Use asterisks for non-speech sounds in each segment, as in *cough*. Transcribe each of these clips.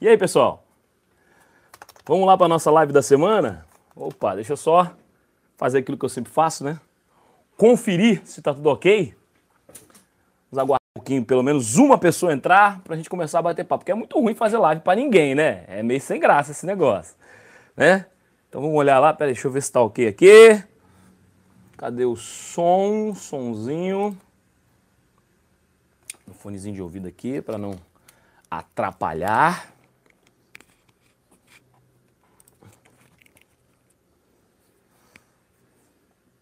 E aí, pessoal? Vamos lá para a nossa live da semana? Opa, deixa eu só fazer aquilo que eu sempre faço, né? Conferir se tá tudo ok. Vamos aguardar um pouquinho, pelo menos uma pessoa entrar para a gente começar a bater papo, porque é muito ruim fazer live para ninguém, né? É meio sem graça esse negócio, né? Então vamos olhar lá, peraí, deixa eu ver se tá ok aqui. Cadê o som? Sonzinho. Um fonezinho de ouvido aqui para não atrapalhar.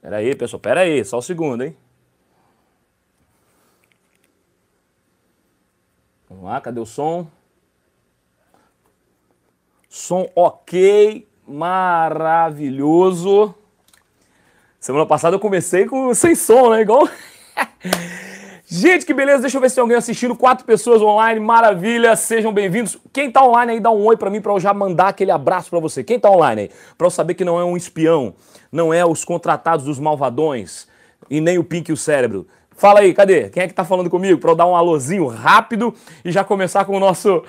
Pera aí, pessoal, pera aí, só um segundo, hein? Vamos lá, cadê o som? Som ok, maravilhoso. Semana passada eu comecei com sem som, né? Igual. Gente, que beleza! Deixa eu ver se tem alguém assistindo. Quatro pessoas online, maravilha! Sejam bem-vindos. Quem tá online aí, dá um oi para mim para eu já mandar aquele abraço para você. Quem tá online aí? Para eu saber que não é um espião, não é os contratados dos malvadões e nem o Pink e o Cérebro. Fala aí, cadê? Quem é que tá falando comigo? Para eu dar um alôzinho rápido e já começar com o nosso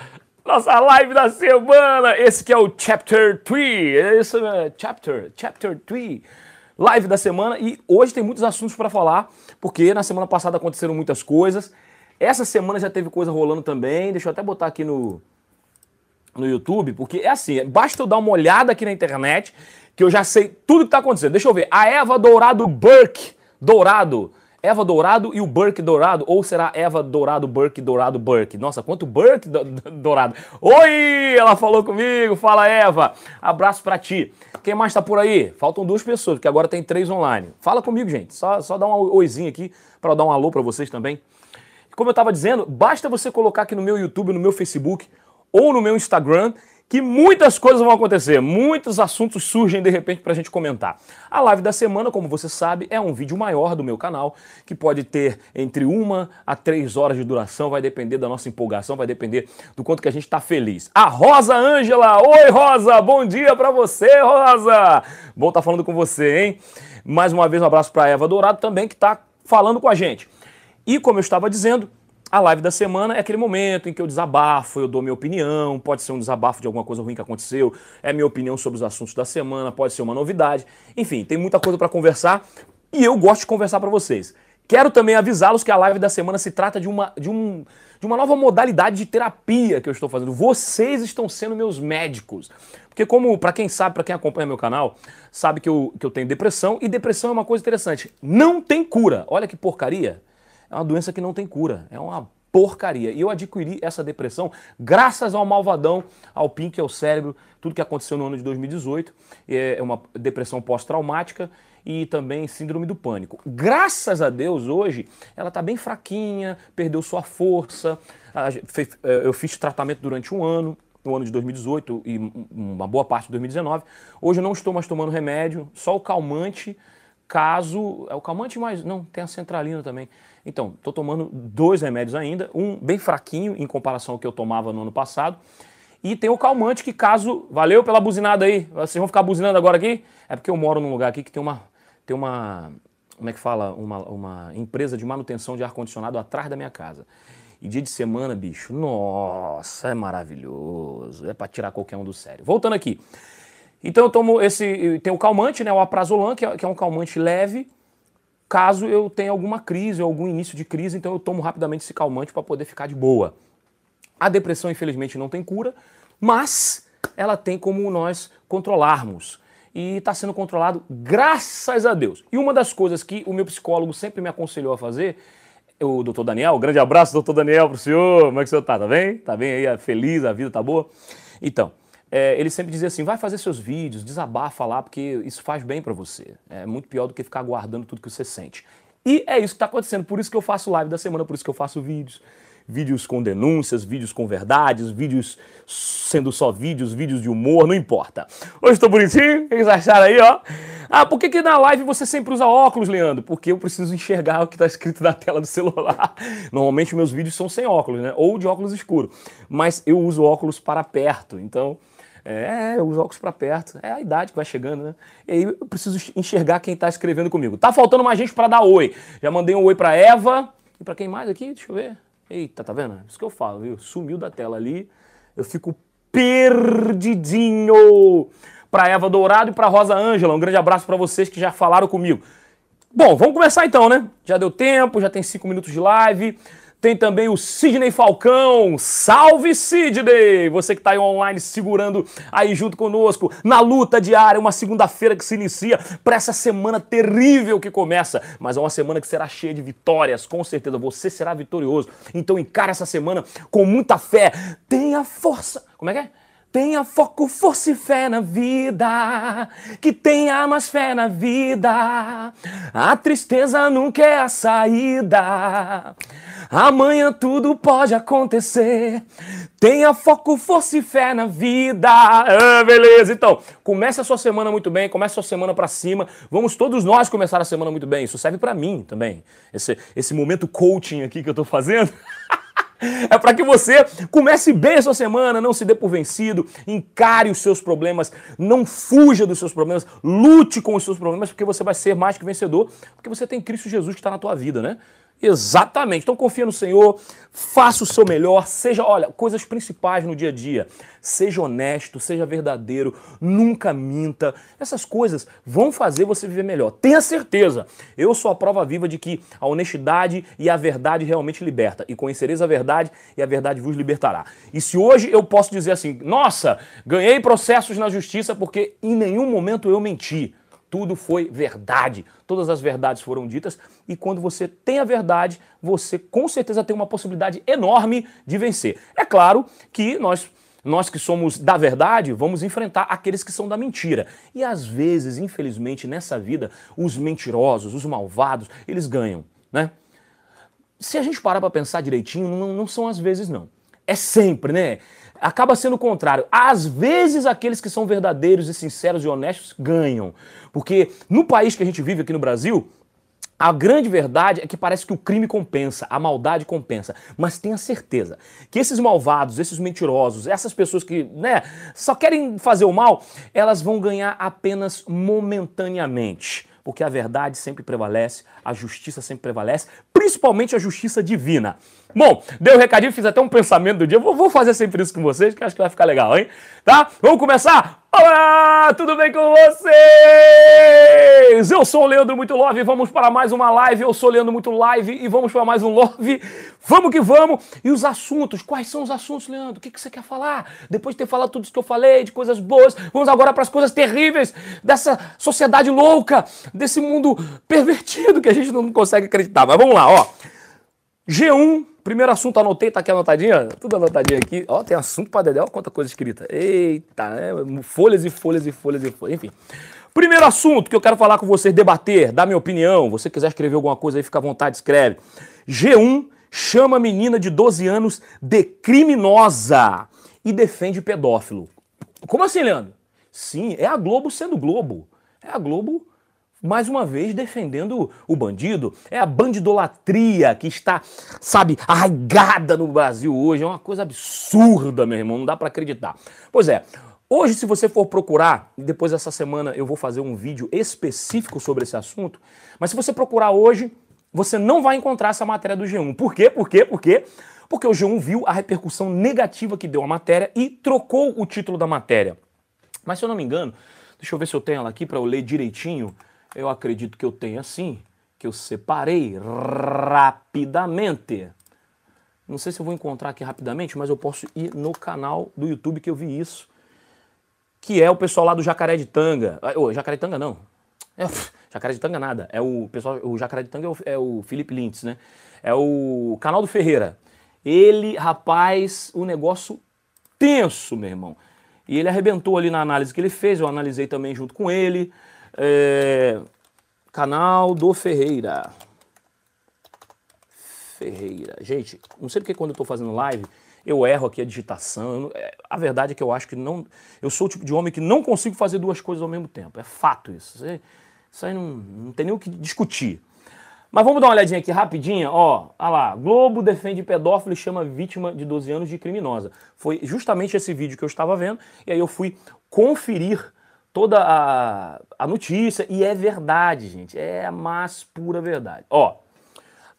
nossa live da semana. Esse que é o Chapter 3. Esse é Chapter, Chapter 3 live da semana e hoje tem muitos assuntos para falar, porque na semana passada aconteceram muitas coisas. Essa semana já teve coisa rolando também. Deixa eu até botar aqui no, no YouTube, porque é assim, basta eu dar uma olhada aqui na internet que eu já sei tudo que está acontecendo. Deixa eu ver. A Eva Dourado Burke, Dourado, Eva Dourado e o Burke Dourado, ou será Eva Dourado Burke Dourado Burke? Nossa, quanto Burke do, do, Dourado. Oi, ela falou comigo. Fala Eva. Abraço para ti. Quem mais tá por aí? Faltam duas pessoas, porque agora tem três online. Fala comigo, gente. Só, só dá um oizinho aqui para dar um alô para vocês também. Como eu estava dizendo, basta você colocar aqui no meu YouTube, no meu Facebook ou no meu Instagram que muitas coisas vão acontecer, muitos assuntos surgem de repente para a gente comentar. A live da semana, como você sabe, é um vídeo maior do meu canal, que pode ter entre uma a três horas de duração, vai depender da nossa empolgação, vai depender do quanto que a gente está feliz. A Rosa Ângela, oi Rosa, bom dia para você, Rosa! Bom estar tá falando com você, hein? Mais uma vez um abraço para Eva Dourado também, que está falando com a gente. E como eu estava dizendo, a live da semana é aquele momento em que eu desabafo, eu dou minha opinião, pode ser um desabafo de alguma coisa ruim que aconteceu, é minha opinião sobre os assuntos da semana, pode ser uma novidade. Enfim, tem muita coisa para conversar e eu gosto de conversar para vocês. Quero também avisá-los que a live da semana se trata de uma, de, um, de uma nova modalidade de terapia que eu estou fazendo. Vocês estão sendo meus médicos. Porque como, para quem sabe, para quem acompanha meu canal, sabe que eu, que eu tenho depressão e depressão é uma coisa interessante. Não tem cura. Olha que porcaria é uma doença que não tem cura, é uma porcaria. E eu adquiri essa depressão graças ao malvadão, ao Pink, ao cérebro, tudo que aconteceu no ano de 2018. É uma depressão pós-traumática e também síndrome do pânico. Graças a Deus, hoje, ela está bem fraquinha, perdeu sua força. É, eu fiz tratamento durante um ano, no ano de 2018 e uma boa parte de 2019. Hoje eu não estou mais tomando remédio, só o calmante, caso. É o calmante mais. Não, tem a centralina também. Então, estou tomando dois remédios ainda, um bem fraquinho em comparação ao que eu tomava no ano passado. E tem o calmante que caso... Valeu pela buzinada aí. Vocês vão ficar buzinando agora aqui? É porque eu moro num lugar aqui que tem uma... Tem uma como é que fala? Uma, uma empresa de manutenção de ar-condicionado atrás da minha casa. E dia de semana, bicho, nossa, é maravilhoso. É para tirar qualquer um do sério. Voltando aqui. Então eu tomo esse... Tem o calmante, né? O aprazolam, que é, que é um calmante leve caso eu tenha alguma crise, algum início de crise, então eu tomo rapidamente esse calmante para poder ficar de boa. A depressão, infelizmente, não tem cura, mas ela tem como nós controlarmos. E está sendo controlado graças a Deus. E uma das coisas que o meu psicólogo sempre me aconselhou a fazer, o doutor Daniel, grande abraço, doutor Daniel, para o senhor. Como é que o senhor está? Tá bem? Tá bem aí? Feliz? A vida tá boa? Então, é, ele sempre dizia assim: vai fazer seus vídeos, desabafa lá, porque isso faz bem para você. É muito pior do que ficar guardando tudo que você sente. E é isso que está acontecendo. Por isso que eu faço live da semana, por isso que eu faço vídeos. Vídeos com denúncias, vídeos com verdades, vídeos sendo só vídeos, vídeos de humor, não importa. Hoje estou bonitinho, o que vocês acharam aí, ó? Ah, por que, que na live você sempre usa óculos, Leandro? Porque eu preciso enxergar *laughs* o que está escrito na tela do celular. Normalmente meus vídeos são sem óculos, né? Ou de óculos escuro. Mas eu uso óculos para perto, então é, os óculos para perto. É a idade que vai chegando, né? E aí eu preciso enxergar quem está escrevendo comigo. Tá faltando mais gente para dar oi. Já mandei um oi para Eva. E para quem mais aqui? Deixa eu ver. Eita, tá vendo? Isso que eu falo, viu? Sumiu da tela ali. Eu fico perdidinho. Para Eva Dourado e para Rosa Ângela, um grande abraço para vocês que já falaram comigo. Bom, vamos começar então, né? Já deu tempo, já tem cinco minutos de live. Tem também o Sidney Falcão. Salve, Sidney! Você que está aí online segurando aí junto conosco na luta diária, uma segunda-feira que se inicia para essa semana terrível que começa, mas é uma semana que será cheia de vitórias, com certeza. Você será vitorioso. Então encare essa semana com muita fé. Tenha força. Como é que é? Tenha foco, força e fé na vida, que tenha mais fé na vida. A tristeza nunca é a saída. Amanhã tudo pode acontecer. Tenha foco, força e fé na vida. Ah, beleza, então, comece a sua semana muito bem, comece a sua semana para cima. Vamos todos nós começar a semana muito bem. Isso serve para mim também. Esse, esse momento coaching aqui que eu tô fazendo. *laughs* É para que você comece bem a sua semana, não se dê por vencido, encare os seus problemas, não fuja dos seus problemas, lute com os seus problemas, porque você vai ser mais que vencedor, porque você tem Cristo Jesus que está na tua vida, né? Exatamente. Então confia no Senhor, faça o seu melhor, seja, olha, coisas principais no dia a dia. Seja honesto, seja verdadeiro, nunca minta. Essas coisas vão fazer você viver melhor. Tenha certeza. Eu sou a prova viva de que a honestidade e a verdade realmente liberta. E conhecereis a verdade e a verdade vos libertará. E se hoje eu posso dizer assim, nossa, ganhei processos na justiça porque em nenhum momento eu menti. Tudo foi verdade. Todas as verdades foram ditas. E quando você tem a verdade, você com certeza tem uma possibilidade enorme de vencer. É claro que nós. Nós que somos da verdade, vamos enfrentar aqueles que são da mentira. E às vezes, infelizmente, nessa vida, os mentirosos, os malvados, eles ganham, né? Se a gente parar para pensar direitinho, não, não são às vezes não. É sempre, né? Acaba sendo o contrário. Às vezes, aqueles que são verdadeiros e sinceros e honestos ganham. Porque no país que a gente vive aqui no Brasil, a grande verdade é que parece que o crime compensa, a maldade compensa. Mas tenha certeza que esses malvados, esses mentirosos, essas pessoas que né, só querem fazer o mal, elas vão ganhar apenas momentaneamente. Porque a verdade sempre prevalece, a justiça sempre prevalece, principalmente a justiça divina. Bom, deu o um recadinho, fiz até um pensamento do dia. Vou, vou fazer sempre isso com vocês, que acho que vai ficar legal, hein? Tá? Vamos começar? Olá, tudo bem com vocês? Eu sou o Leandro Muito Love, vamos para mais uma live. Eu sou o Leandro Muito Live e vamos para mais um Love. Vamos que vamos. E os assuntos, quais são os assuntos, Leandro? O que, que você quer falar? Depois de ter falado tudo isso que eu falei, de coisas boas, vamos agora para as coisas terríveis dessa sociedade louca, desse mundo pervertido que a gente não consegue acreditar. Mas vamos lá, ó. G1 Primeiro assunto, anotei, tá aqui anotadinha? Tudo anotadinho aqui. Ó, tem assunto pra Dedé, olha quanta coisa escrita. Eita, né? Folhas e folhas e folhas e folhas. Enfim. Primeiro assunto que eu quero falar com vocês, debater, dar minha opinião. Você quiser escrever alguma coisa aí, fica à vontade, escreve. G1 chama menina de 12 anos de criminosa e defende pedófilo. Como assim, Leandro? Sim, é a Globo sendo Globo. É a Globo mais uma vez defendendo o bandido. É a bandidolatria que está, sabe, arraigada no Brasil hoje. É uma coisa absurda, meu irmão, não dá para acreditar. Pois é, hoje se você for procurar, depois dessa semana eu vou fazer um vídeo específico sobre esse assunto, mas se você procurar hoje, você não vai encontrar essa matéria do G1. Por quê? Por quê? Por quê? Porque o G1 viu a repercussão negativa que deu a matéria e trocou o título da matéria. Mas se eu não me engano, deixa eu ver se eu tenho ela aqui para eu ler direitinho. Eu acredito que eu tenha sim, que eu separei rapidamente. Não sei se eu vou encontrar aqui rapidamente, mas eu posso ir no canal do YouTube que eu vi isso. Que é o pessoal lá do Jacaré de Tanga. Oh, Jacaré de Tanga não. É, Jacaré de Tanga nada. É o pessoal, o Jacaré de Tanga é o, é o Felipe Lintz, né? É o canal do Ferreira. Ele, rapaz, o negócio tenso, meu irmão. E ele arrebentou ali na análise que ele fez, eu analisei também junto com ele. É, canal do Ferreira. Ferreira. Gente, não sei porque quando eu estou fazendo live, eu erro aqui a digitação. É, a verdade é que eu acho que não. Eu sou o tipo de homem que não consigo fazer duas coisas ao mesmo tempo. É fato isso. Isso aí não, não tem nem o que discutir. Mas vamos dar uma olhadinha aqui rapidinho, ó. Olha lá, Globo defende pedófilo e chama vítima de 12 anos de criminosa. Foi justamente esse vídeo que eu estava vendo, e aí eu fui conferir toda a, a notícia e é verdade, gente. É a mais pura verdade. Ó,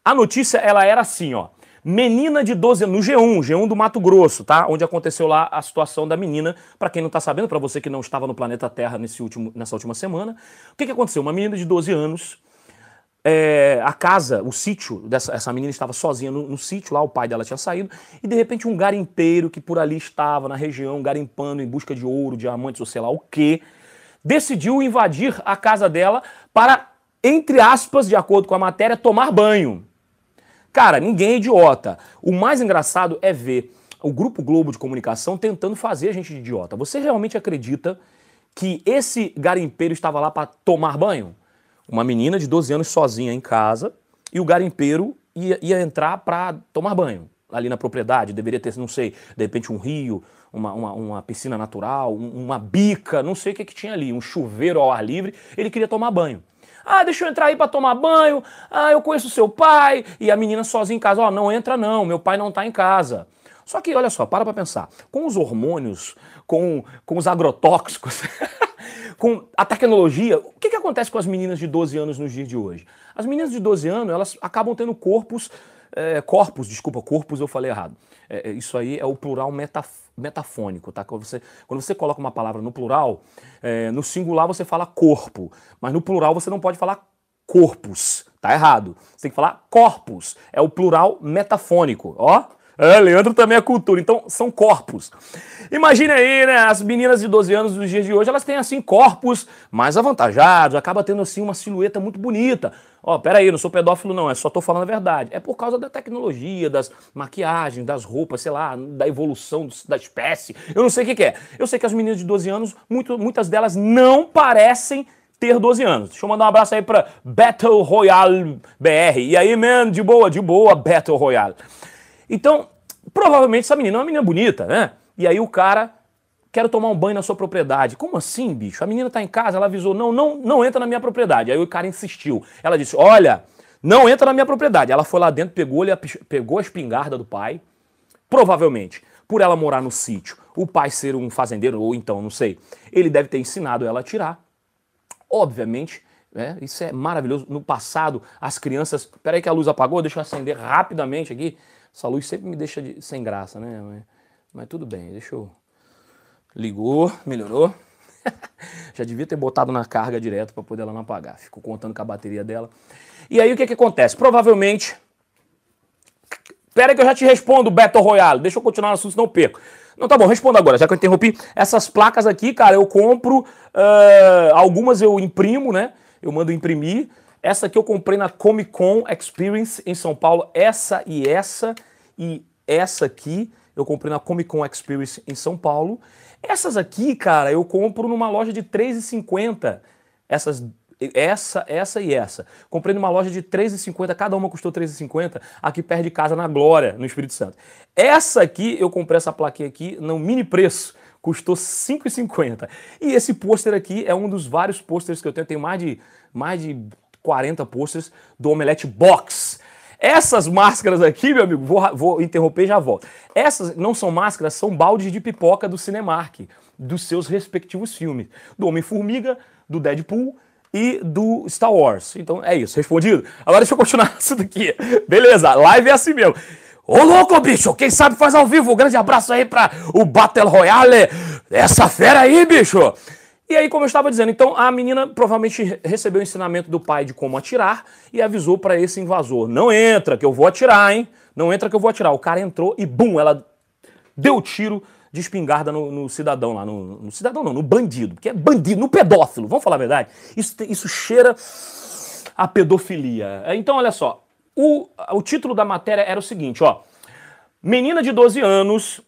a notícia ela era assim, ó. Menina de 12 anos, no G1, G1 do Mato Grosso, tá? Onde aconteceu lá a situação da menina. Para quem não tá sabendo, para você que não estava no planeta Terra nesse último, nessa última semana, o que, que aconteceu? Uma menina de 12 anos, é, a casa, o sítio, dessa, essa menina estava sozinha no, no sítio, lá o pai dela tinha saído, e de repente um garimpeiro que por ali estava na região, garimpando em busca de ouro, diamantes ou sei lá o quê, decidiu invadir a casa dela para, entre aspas, de acordo com a matéria, tomar banho. Cara, ninguém é idiota. O mais engraçado é ver o Grupo Globo de Comunicação tentando fazer a gente de idiota. Você realmente acredita que esse garimpeiro estava lá para tomar banho? Uma menina de 12 anos sozinha em casa e o garimpeiro ia, ia entrar para tomar banho ali na propriedade. Deveria ter, não sei, de repente um rio, uma, uma, uma piscina natural, uma bica, não sei o que, que tinha ali, um chuveiro ao ar livre. Ele queria tomar banho. Ah, deixa eu entrar aí para tomar banho. Ah, eu conheço seu pai. E a menina sozinha em casa. Ó, oh, não entra não, meu pai não tá em casa. Só que, olha só, para pra pensar. Com os hormônios, com, com os agrotóxicos, *laughs* com a tecnologia, o que, que acontece com as meninas de 12 anos nos dias de hoje? As meninas de 12 anos, elas acabam tendo corpos, é, corpos, desculpa, corpos eu falei errado. É, isso aí é o plural metafórico metafônico, tá? Quando você, quando você coloca uma palavra no plural, é, no singular você fala corpo, mas no plural você não pode falar corpos, tá errado. Você tem que falar corpus, é o plural metafônico, ó. É, Leandro também é cultura, então são corpos. Imagine aí, né, as meninas de 12 anos dos dias de hoje, elas têm assim corpos mais avantajados, acaba tendo assim uma silhueta muito bonita. Ó, oh, peraí, não sou pedófilo não, é só tô falando a verdade. É por causa da tecnologia, das maquiagens, das roupas, sei lá, da evolução da espécie. Eu não sei o que, que é. Eu sei que as meninas de 12 anos, muito, muitas delas não parecem ter 12 anos. Deixa eu mandar um abraço aí pra Battle Royale BR. E aí, man, de boa, de boa, Battle Royale. Então, provavelmente essa menina é uma menina bonita, né? E aí o cara quer tomar um banho na sua propriedade. Como assim, bicho? A menina tá em casa, ela avisou, não, não, não entra na minha propriedade. Aí o cara insistiu. Ela disse, olha, não entra na minha propriedade. Ela foi lá dentro, pegou, pegou a espingarda do pai, provavelmente, por ela morar no sítio, o pai ser um fazendeiro, ou então, não sei, ele deve ter ensinado ela a tirar. Obviamente, né, isso é maravilhoso. No passado, as crianças. Peraí que a luz apagou, deixa eu acender rapidamente aqui. Essa luz sempre me deixa de, sem graça, né? Mas, mas, tudo bem, deixa eu. Ligou, melhorou. *laughs* Já devia ter botado na carga direto para poder ela não apagar. Ficou contando com a bateria dela. E aí o que, que acontece? Provavelmente. Espera que eu já te respondo, Battle Royale. Deixa eu continuar no assunto, senão eu perco. Não, tá bom, respondo agora, já que eu interrompi. Essas placas aqui, cara, eu compro. Uh, algumas eu imprimo, né? Eu mando imprimir. Essa aqui eu comprei na Comic Con Experience em São Paulo. Essa e essa e essa aqui eu comprei na Comic Con Experience em São Paulo. Essas aqui, cara, eu compro numa loja de R$3,50. Essas essa, essa e essa. Comprei numa loja de R$3,50, cada uma custou R$3,50, aqui perto de casa, na Glória, no Espírito Santo. Essa aqui, eu comprei essa plaquinha aqui no mini preço, custou R$5,50. E esse pôster aqui é um dos vários pôsteres que eu tenho, tenho mais de, mais de 40 posters do Omelete Box. Essas máscaras aqui, meu amigo, vou, vou interromper e já volto. Essas não são máscaras, são baldes de pipoca do Cinemark, dos seus respectivos filmes. Do Homem-Formiga, do Deadpool e do Star Wars. Então é isso, respondido. Agora deixa eu continuar *laughs* isso daqui. Beleza, live é assim mesmo. Ô louco, bicho, quem sabe faz ao vivo. Um grande abraço aí pra o Battle Royale. Essa fera aí, bicho. E aí, como eu estava dizendo, então a menina provavelmente recebeu o ensinamento do pai de como atirar e avisou para esse invasor: não entra, que eu vou atirar, hein? Não entra que eu vou atirar. O cara entrou e bum, ela deu o tiro de espingarda no, no cidadão lá, no, no, cidadão não, no bandido, porque é bandido, no pedófilo, vamos falar a verdade? Isso, isso cheira a pedofilia. Então, olha só, o, o título da matéria era o seguinte, ó. Menina de 12 anos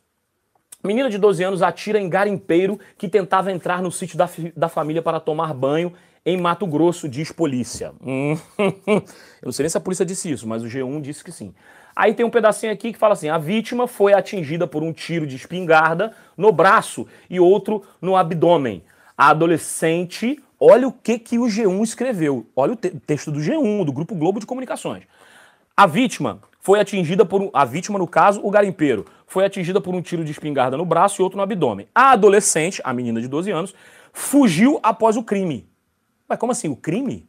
Menina de 12 anos atira em garimpeiro que tentava entrar no sítio da, da família para tomar banho em Mato Grosso, diz polícia. *laughs* Eu não sei nem se a polícia disse isso, mas o G1 disse que sim. Aí tem um pedacinho aqui que fala assim: a vítima foi atingida por um tiro de espingarda no braço e outro no abdômen. A adolescente, olha o que, que o G1 escreveu. Olha o te texto do G1, do Grupo Globo de Comunicações. A vítima foi atingida por um, a vítima, no caso, o garimpeiro, foi atingida por um tiro de espingarda no braço e outro no abdômen. A adolescente, a menina de 12 anos, fugiu após o crime. Mas como assim, o crime?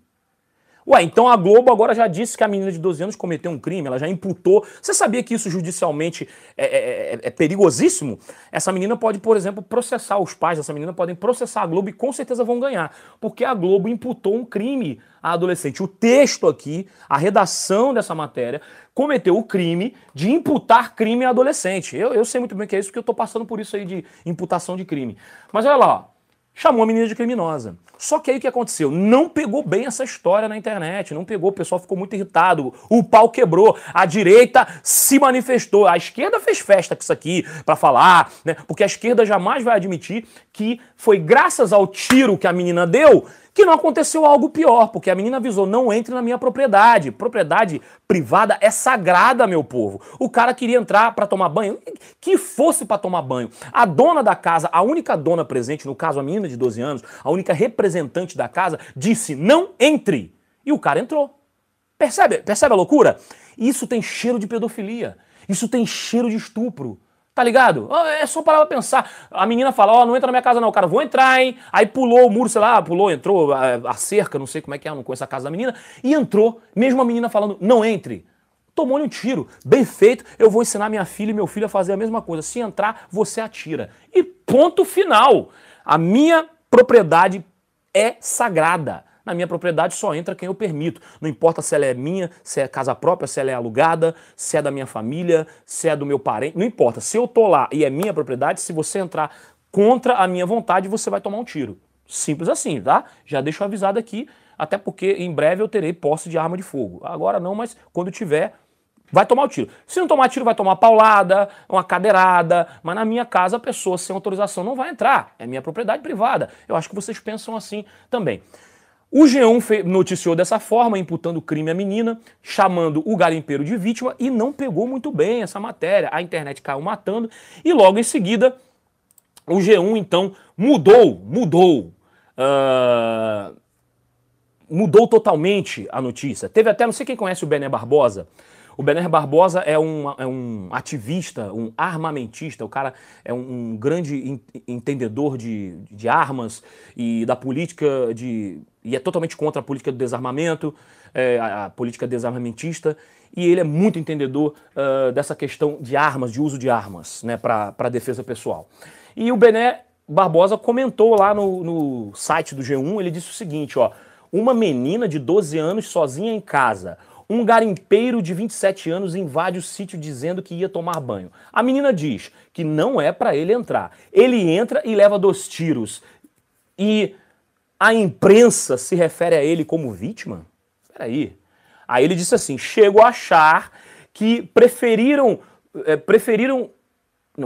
Ué, então a Globo agora já disse que a menina de 12 anos cometeu um crime, ela já imputou. Você sabia que isso judicialmente é, é, é, é, perigosíssimo? Essa menina pode, por exemplo, processar os pais dessa menina, podem processar a Globo e com certeza vão ganhar, porque a Globo imputou um crime à adolescente. O texto aqui, a redação dessa matéria, cometeu o crime de imputar crime à adolescente. Eu, eu sei muito bem que é isso, porque eu estou passando por isso aí de imputação de crime. Mas olha lá, chamou a menina de criminosa. Só que aí o que aconteceu? Não pegou bem essa história na internet, não pegou, o pessoal ficou muito irritado, o pau quebrou, a direita se manifestou, a esquerda fez festa com isso aqui para falar, né? Porque a esquerda jamais vai admitir que foi graças ao tiro que a menina deu que não aconteceu algo pior, porque a menina avisou: não entre na minha propriedade. Propriedade privada é sagrada, meu povo. O cara queria entrar para tomar banho, que fosse para tomar banho. A dona da casa, a única dona presente, no caso a menina de 12 anos, a única representante da casa, disse: não entre. E o cara entrou. Percebe? Percebe a loucura? Isso tem cheiro de pedofilia. Isso tem cheiro de estupro. Tá ligado? É só parar pra pensar. A menina fala, ó, oh, não entra na minha casa não. Cara, vou entrar, hein? Aí pulou o muro, sei lá, pulou, entrou, a, a cerca, não sei como é que é, não conheço a casa da menina. E entrou, mesmo a menina falando, não entre. Tomou-lhe um tiro. Bem feito, eu vou ensinar minha filha e meu filho a fazer a mesma coisa. Se entrar, você atira. E ponto final. A minha propriedade é sagrada. Na minha propriedade só entra quem eu permito. Não importa se ela é minha, se é casa própria, se ela é alugada, se é da minha família, se é do meu parente. Não importa. Se eu tô lá e é minha propriedade, se você entrar contra a minha vontade, você vai tomar um tiro. Simples assim, tá? Já deixo avisado aqui, até porque em breve eu terei posse de arma de fogo. Agora não, mas quando tiver, vai tomar o tiro. Se não tomar tiro, vai tomar paulada, uma cadeirada, mas na minha casa a pessoa sem autorização não vai entrar. É minha propriedade privada. Eu acho que vocês pensam assim também. O G1 noticiou dessa forma, imputando crime à menina, chamando o garimpeiro de vítima e não pegou muito bem essa matéria. A internet caiu matando e logo em seguida o G1 então mudou, mudou, uh, mudou totalmente a notícia. Teve até, não sei quem conhece o Bené Barbosa, o Bené Barbosa é um, é um ativista, um armamentista, o cara é um, um grande entendedor de, de armas e da política de. e é totalmente contra a política do desarmamento, é, a, a, política desarmamentista, e ele é muito entendedor uh, dessa questão de armas, de uso de armas, né, para defesa pessoal. E o Bené Barbosa comentou lá no, no site do G1, ele disse o seguinte, ó, uma menina de 12 anos sozinha em casa, um garimpeiro de 27 anos invade o sítio dizendo que ia tomar banho. A menina diz que não é para ele entrar. Ele entra e leva dois tiros. E a imprensa se refere a ele como vítima? Peraí. Aí ele disse assim: chego a achar que preferiram, é, preferiram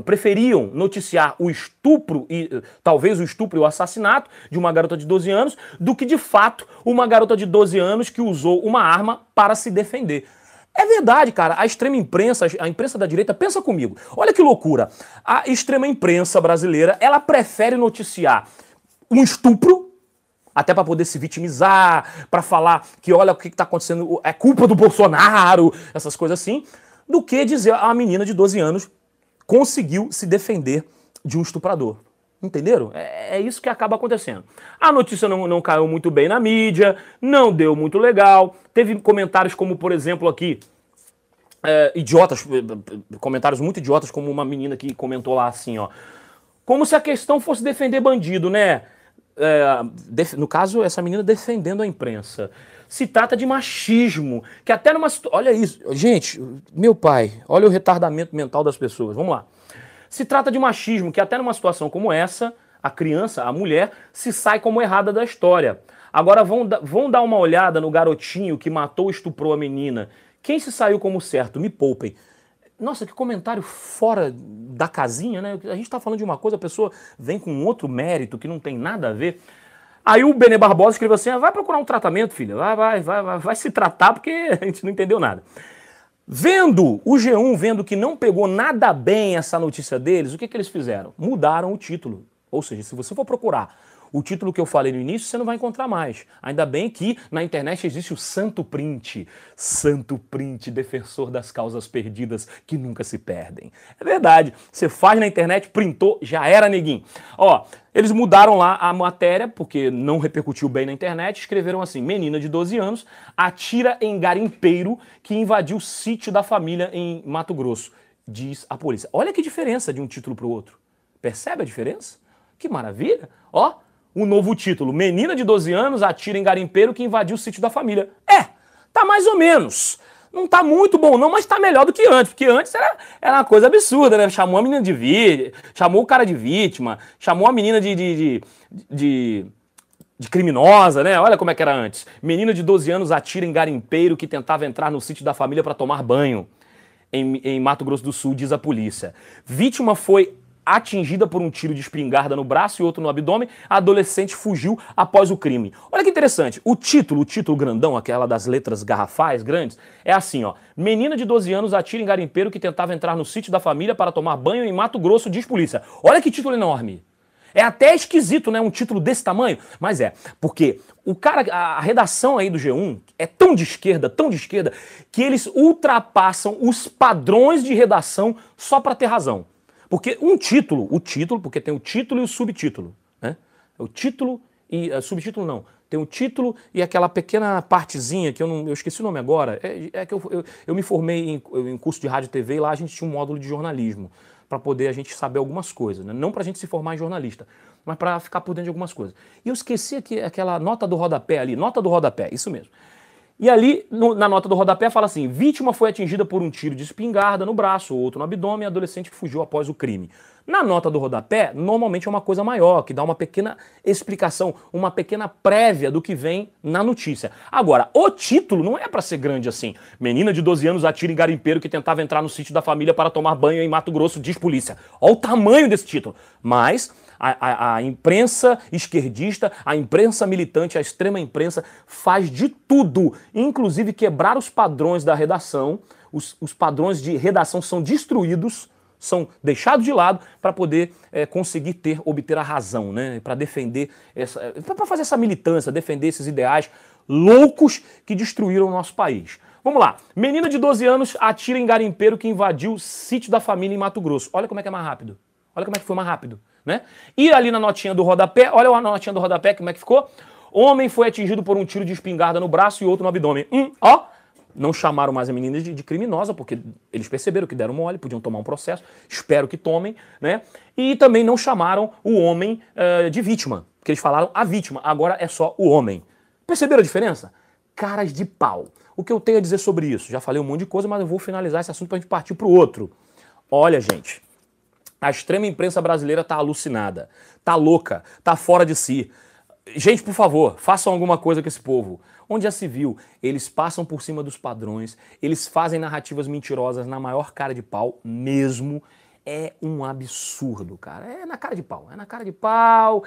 preferiam noticiar o estupro e talvez o estupro e o assassinato de uma garota de 12 anos do que de fato uma garota de 12 anos que usou uma arma para se defender. É verdade, cara. A extrema imprensa, a imprensa da direita, pensa comigo. Olha que loucura. A extrema imprensa brasileira, ela prefere noticiar um estupro até para poder se vitimizar, para falar que olha o que está acontecendo, é culpa do Bolsonaro, essas coisas assim, do que dizer a menina de 12 anos conseguiu se defender de um estuprador. Entenderam? É, é, isso que acaba acontecendo. A notícia não, não caiu muito bem na mídia, não deu muito legal. Teve comentários como, por exemplo, aqui, é, idiotas, comentários muito idiotas, como uma menina que comentou lá assim, ó. Como se a questão fosse defender bandido, né? É, no caso, essa menina defendendo a imprensa se trata de machismo, que até numa olha isso, gente, meu pai, olha o retardamento mental das pessoas. Vamos lá. Se trata de machismo, que até numa situação como essa, a criança, a mulher, se sai como errada da história. Agora vão, vão dar uma olhada no garotinho que matou estuprou a menina. Quem se saiu como certo? Me poupem. Nossa, que comentário fora da casinha, né? A gente está falando de uma coisa, a pessoa vem com outro mérito que não tem nada a ver. Aí o Benê Barbosa escreveu assim: ah, vai procurar um tratamento, filha, vai, vai, vai, vai, vai se tratar porque *laughs* a gente não entendeu nada. Vendo o G1, vendo que não pegou nada bem essa notícia deles, o que, que eles fizeram? Mudaram o título. Ou seja, se você for procurar O título que eu falei no início você não vai encontrar mais. Ainda bem que na internet existe o Santo Print. Santo Print, defensor das causas perdidas que nunca se perdem. É verdade. Você faz na internet, printou, já era, neguinho. Ó, eles mudaram lá a matéria, porque não repercutiu bem na internet, escreveram assim: menina de 12 anos atira em garimpeiro que invadiu o sítio da família em Mato Grosso, diz a polícia. Olha que diferença de um título para o outro. Percebe a diferença? Que maravilha! Ó, um novo título: Menina de 12 anos atira em garimpeiro que invadiu o sítio da família. É, tá mais ou menos. Não tá muito bom, não, mas tá melhor do que antes, porque antes era, era uma coisa absurda, né? Chamou a menina de vítima, chamou o cara de vítima, chamou a menina de, de, de, de de criminosa, né? Olha como é que era antes. Menina de 12 anos atira em garimpeiro que tentava entrar no sítio da família para tomar banho. Em, em, Mato Grosso do Sul, diz a polícia. Vítima foi atingida por um tiro de espingarda no braço e outro no abdômen, a adolescente fugiu após o crime. Olha que interessante, o título, o título grandão, aquela das letras garrafais grandes, é assim, ó. Menina de 12 anos atira em garimpeiro que tentava entrar no sítio da família para tomar banho em Mato Grosso, diz polícia. Olha que título enorme. É até esquisito, né? Um título desse tamanho. Mas é, porque o cara, a redação aí do G1 é tão de esquerda, tão de esquerda, que eles ultrapassam os padrões de redação só para ter razão. Porque um título, o título, porque tem o título e o subtítulo, né? O título e uh, subtítulo não. Tem o título e aquela pequena partezinha que eu não, eu esqueci o nome agora. É, é que eu, eu, eu, me formei em, em curso de rádio e TV e lá a gente tinha um módulo de jornalismo para poder a gente saber algumas coisas, né? não para a gente se formar em jornalista, mas para ficar por dentro de algumas coisas. E eu esqueci aqui, aquela nota do rodapé ali, nota do rodapé, isso mesmo. E ali, no, na nota do rodapé, fala assim: vítima foi atingida por um tiro de espingarda no braço, outro no abdômen, e adolescente que fugiu após o crime. Na nota do rodapé, normalmente é uma coisa maior, que dá uma pequena explicação, uma pequena prévia do que vem na notícia. Agora, o título não é para ser grande assim. Menina de 12 anos atira em garimpeiro que tentava entrar no sítio da família para tomar banho em Mato Grosso, diz polícia. Olha o tamanho desse título. Mas a, a, a, imprensa esquerdista, a imprensa militante, a extrema imprensa faz de tudo, inclusive quebrar os padrões da redação. Os, os padrões de redação são destruídos, são deixados de lado para poder é, conseguir ter, obter a razão, né? Para defender essa, para fazer essa militância, defender esses ideais loucos que destruíram o nosso país. Vamos lá. Menina de 12 anos atira em garimpeiro que invadiu o sítio da família em Mato Grosso. Olha como é que é mais rápido. Olha como é que foi mais rápido né? E ali na notinha do rodapé, olha a notinha do rodapé, como é que ficou? Homem foi atingido por um tiro de espingarda no braço e outro no abdômen. Hum, ó, não chamaram mais a menina de, de, criminosa, porque eles perceberam que deram mole, podiam tomar um processo, espero que tomem, né? E também não chamaram o homem uh, de vítima, porque eles falaram a vítima, agora é só o homem. Perceberam a diferença? Caras de pau. O que eu tenho a dizer sobre isso? Já falei um monte de coisa, mas eu vou finalizar esse assunto para a gente partir para o outro. Olha, gente, a extrema imprensa brasileira tá alucinada, tá louca, tá fora de si. Gente, por favor, façam alguma coisa com esse povo. Onde se viu, eles passam por cima dos padrões, eles fazem narrativas mentirosas na maior cara de pau mesmo. É um absurdo, cara. É na cara de pau, é na cara de pau.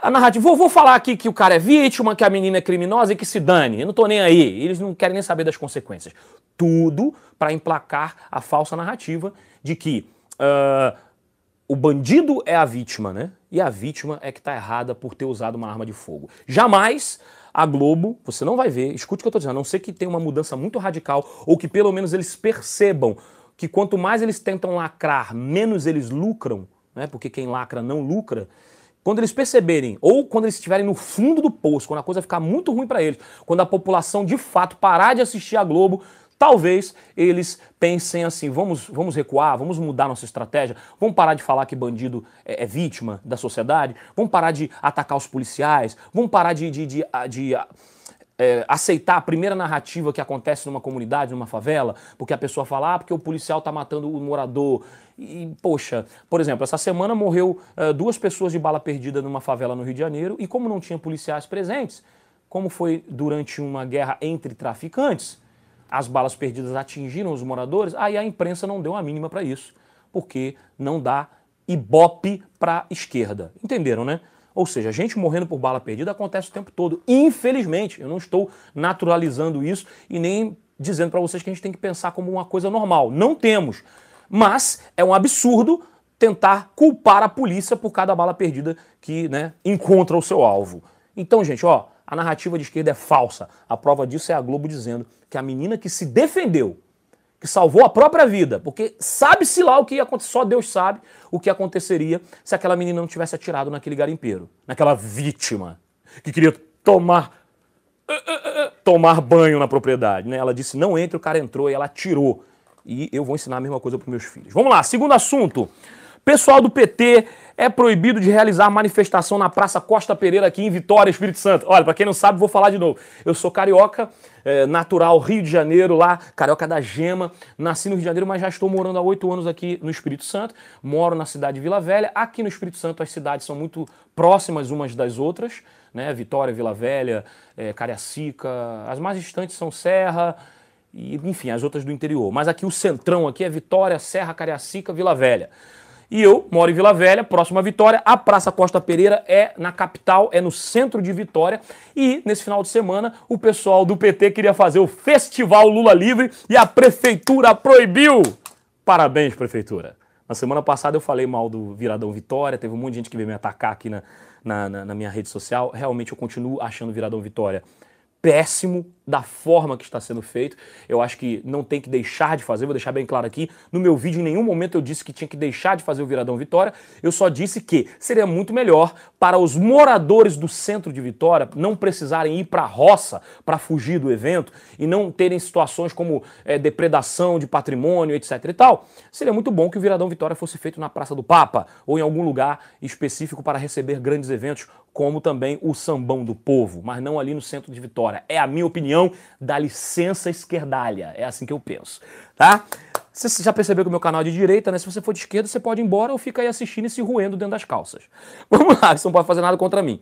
A narrativa, vou, vou falar aqui que o cara é vítima, que a menina é criminosa e que se dane. Eu não tô nem aí. Eles não querem nem saber das consequências. Tudo para emplacar a falsa narrativa de que Uh, o bandido é a vítima, né? E a vítima é que está errada por ter usado uma arma de fogo. Jamais a Globo, você não vai ver, escute o que eu estou dizendo, a não ser que tenha uma mudança muito radical ou que pelo menos eles percebam que quanto mais eles tentam lacrar, menos eles lucram, né? Porque quem lacra não lucra. Quando eles perceberem, ou quando eles estiverem no fundo do poço, quando a coisa ficar muito ruim para eles, quando a população de fato parar de assistir a Globo, Talvez eles pensem assim: vamos, vamos recuar, vamos mudar nossa estratégia, vamos parar de falar que bandido é, é vítima da sociedade, vamos parar de atacar os policiais, vamos parar de, de, de, de é, aceitar a primeira narrativa que acontece numa comunidade, numa favela, porque a pessoa fala, ah, porque o policial está matando o morador. E, poxa, por exemplo, essa semana morreu uh, duas pessoas de bala perdida numa favela no Rio de Janeiro, e como não tinha policiais presentes, como foi durante uma guerra entre traficantes, as balas perdidas atingiram os moradores, aí a imprensa não deu a mínima para isso, porque não dá ibope para esquerda. Entenderam, né? Ou seja, gente morrendo por bala perdida acontece o tempo todo. Infelizmente, eu não estou naturalizando isso e nem dizendo para vocês que a gente tem que pensar como uma coisa normal. Não temos. Mas é um absurdo tentar culpar a polícia por cada bala perdida que né, encontra o seu alvo. Então, gente, ó, a narrativa de esquerda é falsa. A prova disso é a Globo dizendo que a menina que se defendeu, que salvou a própria vida, porque sabe-se lá o que ia acontecer, só Deus sabe o que aconteceria se aquela menina não tivesse atirado naquele garimpeiro, naquela vítima que queria tomar tomar banho na propriedade, né? Ela disse: "Não entre", o cara entrou e ela atirou. E eu vou ensinar a mesma coisa para meus filhos. Vamos lá, segundo assunto. Pessoal do PT é proibido de realizar manifestação na Praça Costa Pereira aqui em Vitória, Espírito Santo. Olha, para quem não sabe, vou falar de novo. Eu sou carioca, é, natural Rio de Janeiro, lá, carioca da Gema. Nasci no Rio de Janeiro, mas já estou morando há oito anos aqui no Espírito Santo. Moro na cidade de Vila Velha. Aqui no Espírito Santo as cidades são muito próximas umas das outras, né? Vitória, Vila Velha, é, Cariacica. As mais distantes são Serra e, enfim, as outras do interior. Mas aqui o centrão aqui é Vitória, Serra, Cariacica, Vila Velha. E eu moro em Vila Velha, próximo a Vitória. A Praça Costa Pereira é na capital, é no centro de Vitória. E nesse final de semana, o pessoal do PT queria fazer o Festival Lula Livre e a prefeitura proibiu. Parabéns, prefeitura. Na semana passada eu falei mal do Viradão Vitória, teve um monte de gente que veio me atacar aqui na, na, na, na minha rede social. Realmente eu continuo achando o Viradão Vitória péssimo da forma que está sendo feito. Eu acho que não tem que deixar de fazer, vou deixar bem claro aqui. No meu vídeo, em nenhum momento eu disse que tinha que deixar de fazer o Viradão Vitória. Eu só disse que seria muito melhor para os moradores do centro de Vitória não precisarem ir para a roça para fugir do evento e não terem situações como é, depredação de patrimônio, etc e tal. Seria muito bom que o Viradão Vitória fosse feito na Praça do Papa ou em algum lugar específico para receber grandes eventos, como também o Sambão do Povo, mas não ali no centro de Vitória. É a minha opinião, dá licença esquerdalha. É assim que eu penso, tá? Você já percebeu que o meu canal é de direita, né? Se você for de esquerda, você pode ir embora ou fica aí assistindo e se roendo dentro das calças. *laughs* Vamos lá, você não pode fazer nada contra mim.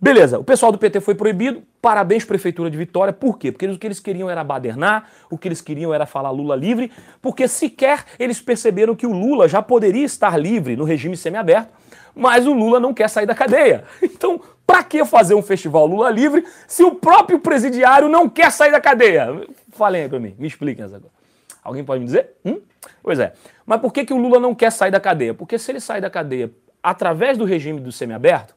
Beleza, o pessoal do PT foi proibido. Parabéns, Prefeitura de Vitória. Por quê? Porque eles, o que eles queriam era badernar, o que eles queriam era falar Lula livre, porque sequer eles perceberam que o Lula já poderia estar livre no regime semiaberto, mas o Lula não quer sair da cadeia. Então, para que fazer um festival Lula livre se o próprio presidiário não quer sair da cadeia? Falem aí para mim, me expliquem essa coisa. Alguém pode me dizer? Hum? Pois é. Mas por que, que o Lula não quer sair da cadeia? Porque se ele sair da cadeia através do regime do semiaberto,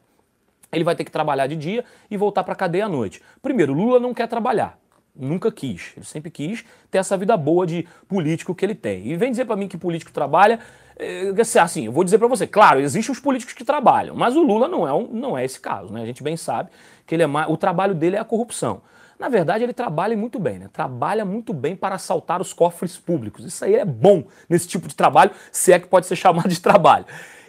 ele vai ter que trabalhar de dia e voltar para a cadeia à noite. Primeiro, Lula não quer trabalhar. Nunca quis. Ele sempre quis ter essa vida boa de político que ele tem. E vem dizer para mim que político trabalha. É, assim, eu vou dizer para você, claro, existem os políticos que trabalham, mas o Lula não é, um, não é esse caso, né? A gente bem sabe que ele é mais, o trabalho dele é a corrupção. Na verdade, ele trabalha muito bem, né? Trabalha muito bem para assaltar os cofres públicos. Isso aí é bom nesse tipo de trabalho, se é que pode ser *laughs* chamado de trabalho.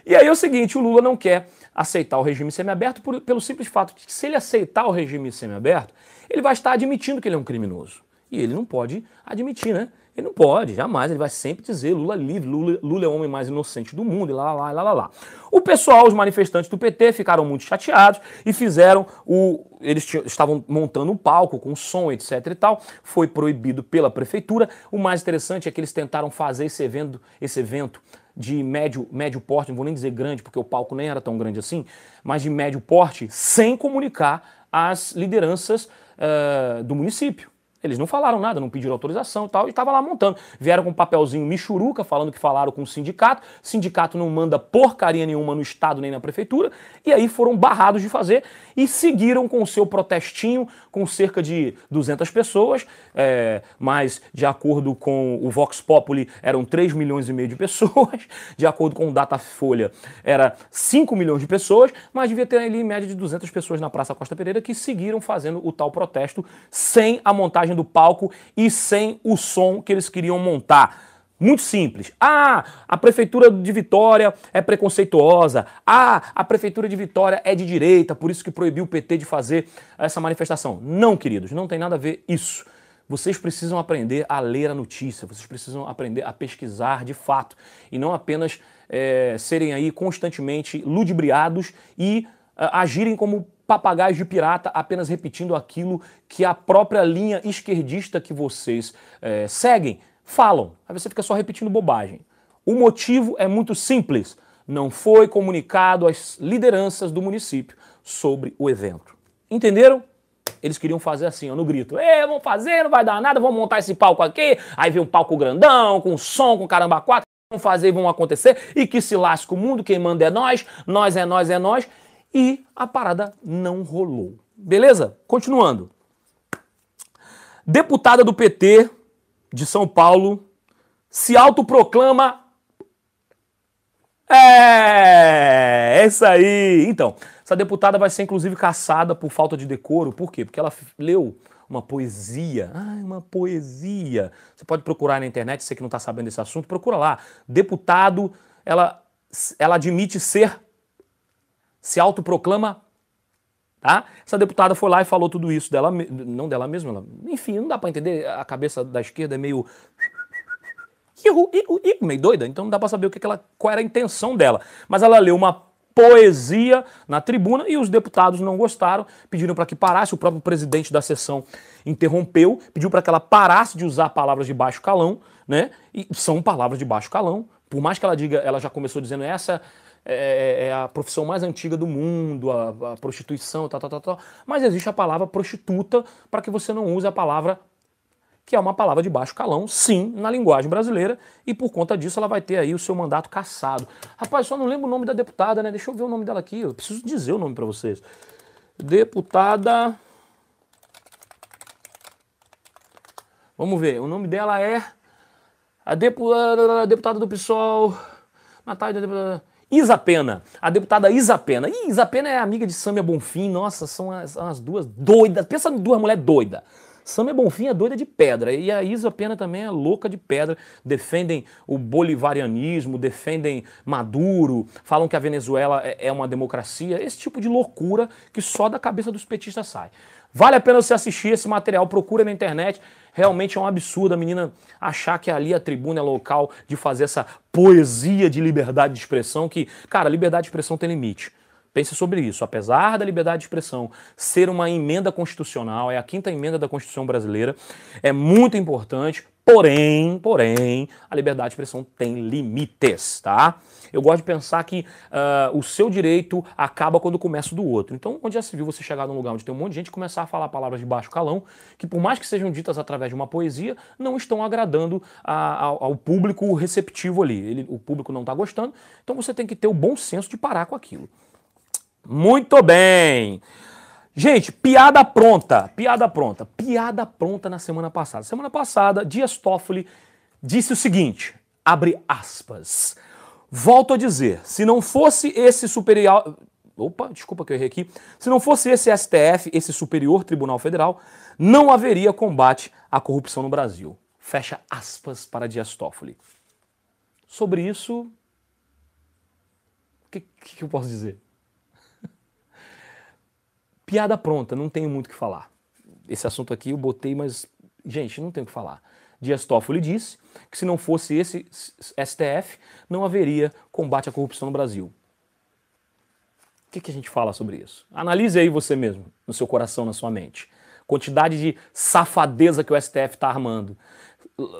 E aí é o seguinte, o Lula não quer aceitar o regime semiaberto por, pelo simples fato de que se ele aceitar o regime semiaberto, ele vai estar admitindo que ele é um criminoso. E ele não pode admitir, né? Ele não pode, jamais. Ele vai sempre dizer Lula livre, Lula, Lula é o homem mais inocente do mundo, e lá, lá, lá, lá, lá. O pessoal, os manifestantes do PT, ficaram muito chateados e fizeram o. Eles estavam montando um palco com som, etc e tal. Foi proibido pela prefeitura. O mais interessante é que eles tentaram fazer esse evento, esse evento de médio, médio porte, não vou nem dizer grande, porque o palco nem era tão grande assim, mas de médio porte, sem comunicar às lideranças uh, do município. Eles não falaram nada, não pediram autorização e tal, e estava lá montando. Vieram com um papelzinho michuruca, falando que falaram com o sindicato. O sindicato não manda porcaria nenhuma no Estado nem na prefeitura. E aí foram barrados de fazer e seguiram com o seu protestinho, com cerca de 200 pessoas, é, mas de acordo com o Vox Populi eram 3 milhões e meio de pessoas, *laughs* de acordo com o Datafolha era 5 milhões de pessoas, mas devia ter ali em média de 200 pessoas na Praça Costa Pereira que seguiram fazendo o tal protesto sem a montagem do palco e sem o som que eles queriam montar. Muito simples. Ah, a prefeitura de Vitória é preconceituosa. Ah, a prefeitura de Vitória é de direita, por isso que proibiu o PT de fazer essa manifestação. Não, queridos, não tem nada a ver isso. Vocês precisam aprender a ler a notícia, vocês precisam aprender a pesquisar de fato e não apenas é, serem aí constantemente ludibriados e uh, agirem como papagaios de pirata, apenas repetindo aquilo que a própria linha esquerdista que vocês é, seguem falam. Aí você fica só repetindo bobagem. O motivo é muito simples. Não foi comunicado às lideranças do município sobre o evento. Entenderam? Eles queriam fazer assim, ó, no grito. Ê, vamos fazer, não vai dar nada, vamos montar esse palco aqui. Aí vem um palco grandão, com som, com caramba quatro. fazer e vão acontecer, e que se lasque o mundo, quem manda é nós, nós é nós é nós, e a parada não rolou. Beleza? Continuando. Deputada do PT de São Paulo se autoproclama. É, é isso aí. Então, essa deputada vai ser inclusive caçada por falta de decoro. Por quê? Porque ela leu uma poesia. Ah, uma poesia. Você pode procurar na internet, você que não está sabendo desse assunto, procura lá. Deputado, ela, ela admite ser, se autoproclama. Tá? Essa deputada foi lá e falou tudo isso dela, não dela mesma, ela, enfim, não dá para entender, a cabeça da esquerda é meio meio doida, então não dá para saber o que ela, qual era a intenção dela. Mas ela leu uma poesia na tribuna e os deputados não gostaram, pediram para que parasse. O próprio presidente da sessão interrompeu, pediu para que ela parasse de usar palavras de baixo calão, né? E são palavras de baixo calão. Por mais que ela diga, ela já começou dizendo essa é, é, é a profissão mais antiga do mundo, a, a prostituição, tal, tal, tal, tal. Mas existe a palavra prostituta para que você não use a palavra que é uma palavra de baixo calão, sim, na linguagem brasileira, e por conta disso ela vai ter aí o seu mandato cassado. Rapaz, só não lembro o nome da deputada, né? Deixa eu ver o nome dela aqui, eu preciso dizer o nome para vocês. Deputada. Vamos ver, o nome dela é a deputada, deputada do PSOL, Natália, Isa Pena, a deputada Isa Pena. Ih, Isa Pena é amiga de Samia Bonfim, nossa, são as, as duas doidas. Pensa em duas mulheres doidas. Samia Bonfim é doida de pedra e a Isa Pena também é louca de pedra. Defendem o bolivarianismo, defendem Maduro, falam que a Venezuela é, é uma democracia. Esse tipo de loucura que só da cabeça dos petistas sai. Vale a pena você assistir esse material, procura na internet. Realmente é um absurdo a menina achar que ali a tribuna é local de fazer essa poesia de liberdade de expressão, que, cara, liberdade de expressão tem limite. Pense sobre isso. Apesar da liberdade de expressão ser uma emenda constitucional, é a quinta emenda da Constituição brasileira, é muito importante, porém, porém, a liberdade de expressão tem limites, tá? Eu gosto de pensar que uh, o seu direito acaba quando começa o do outro. Então, onde já se viu você chegar num lugar onde tem um monte de gente começar a falar palavras de baixo calão, que por mais que sejam ditas através de uma poesia, não estão agradando a, ao, ao, público receptivo ali. Ele, o público não está gostando, então você tem que ter o bom senso de parar com aquilo. Muito bem. Gente, piada pronta, piada pronta, piada pronta na semana passada. Semana passada, Dias Toffoli disse o seguinte, abre aspas. Volto a dizer, se não fosse esse superior... Opa, desculpa que eu errei aqui. Se não fosse esse STF, esse Superior Tribunal Federal, não haveria combate à corrupção no Brasil. Fecha aspas para Dias Toffoli. Sobre isso, o que, que eu posso dizer? Piada pronta, não tenho muito o que falar. Esse assunto aqui eu botei, mas, gente, não tenho o que falar. Dias Toffoli disse que se não fosse esse STF, não haveria combate à corrupção no Brasil. O que, que a gente fala sobre isso? Analise aí você mesmo, no seu coração, na sua mente. Quantidade de safadeza que o STF está armando,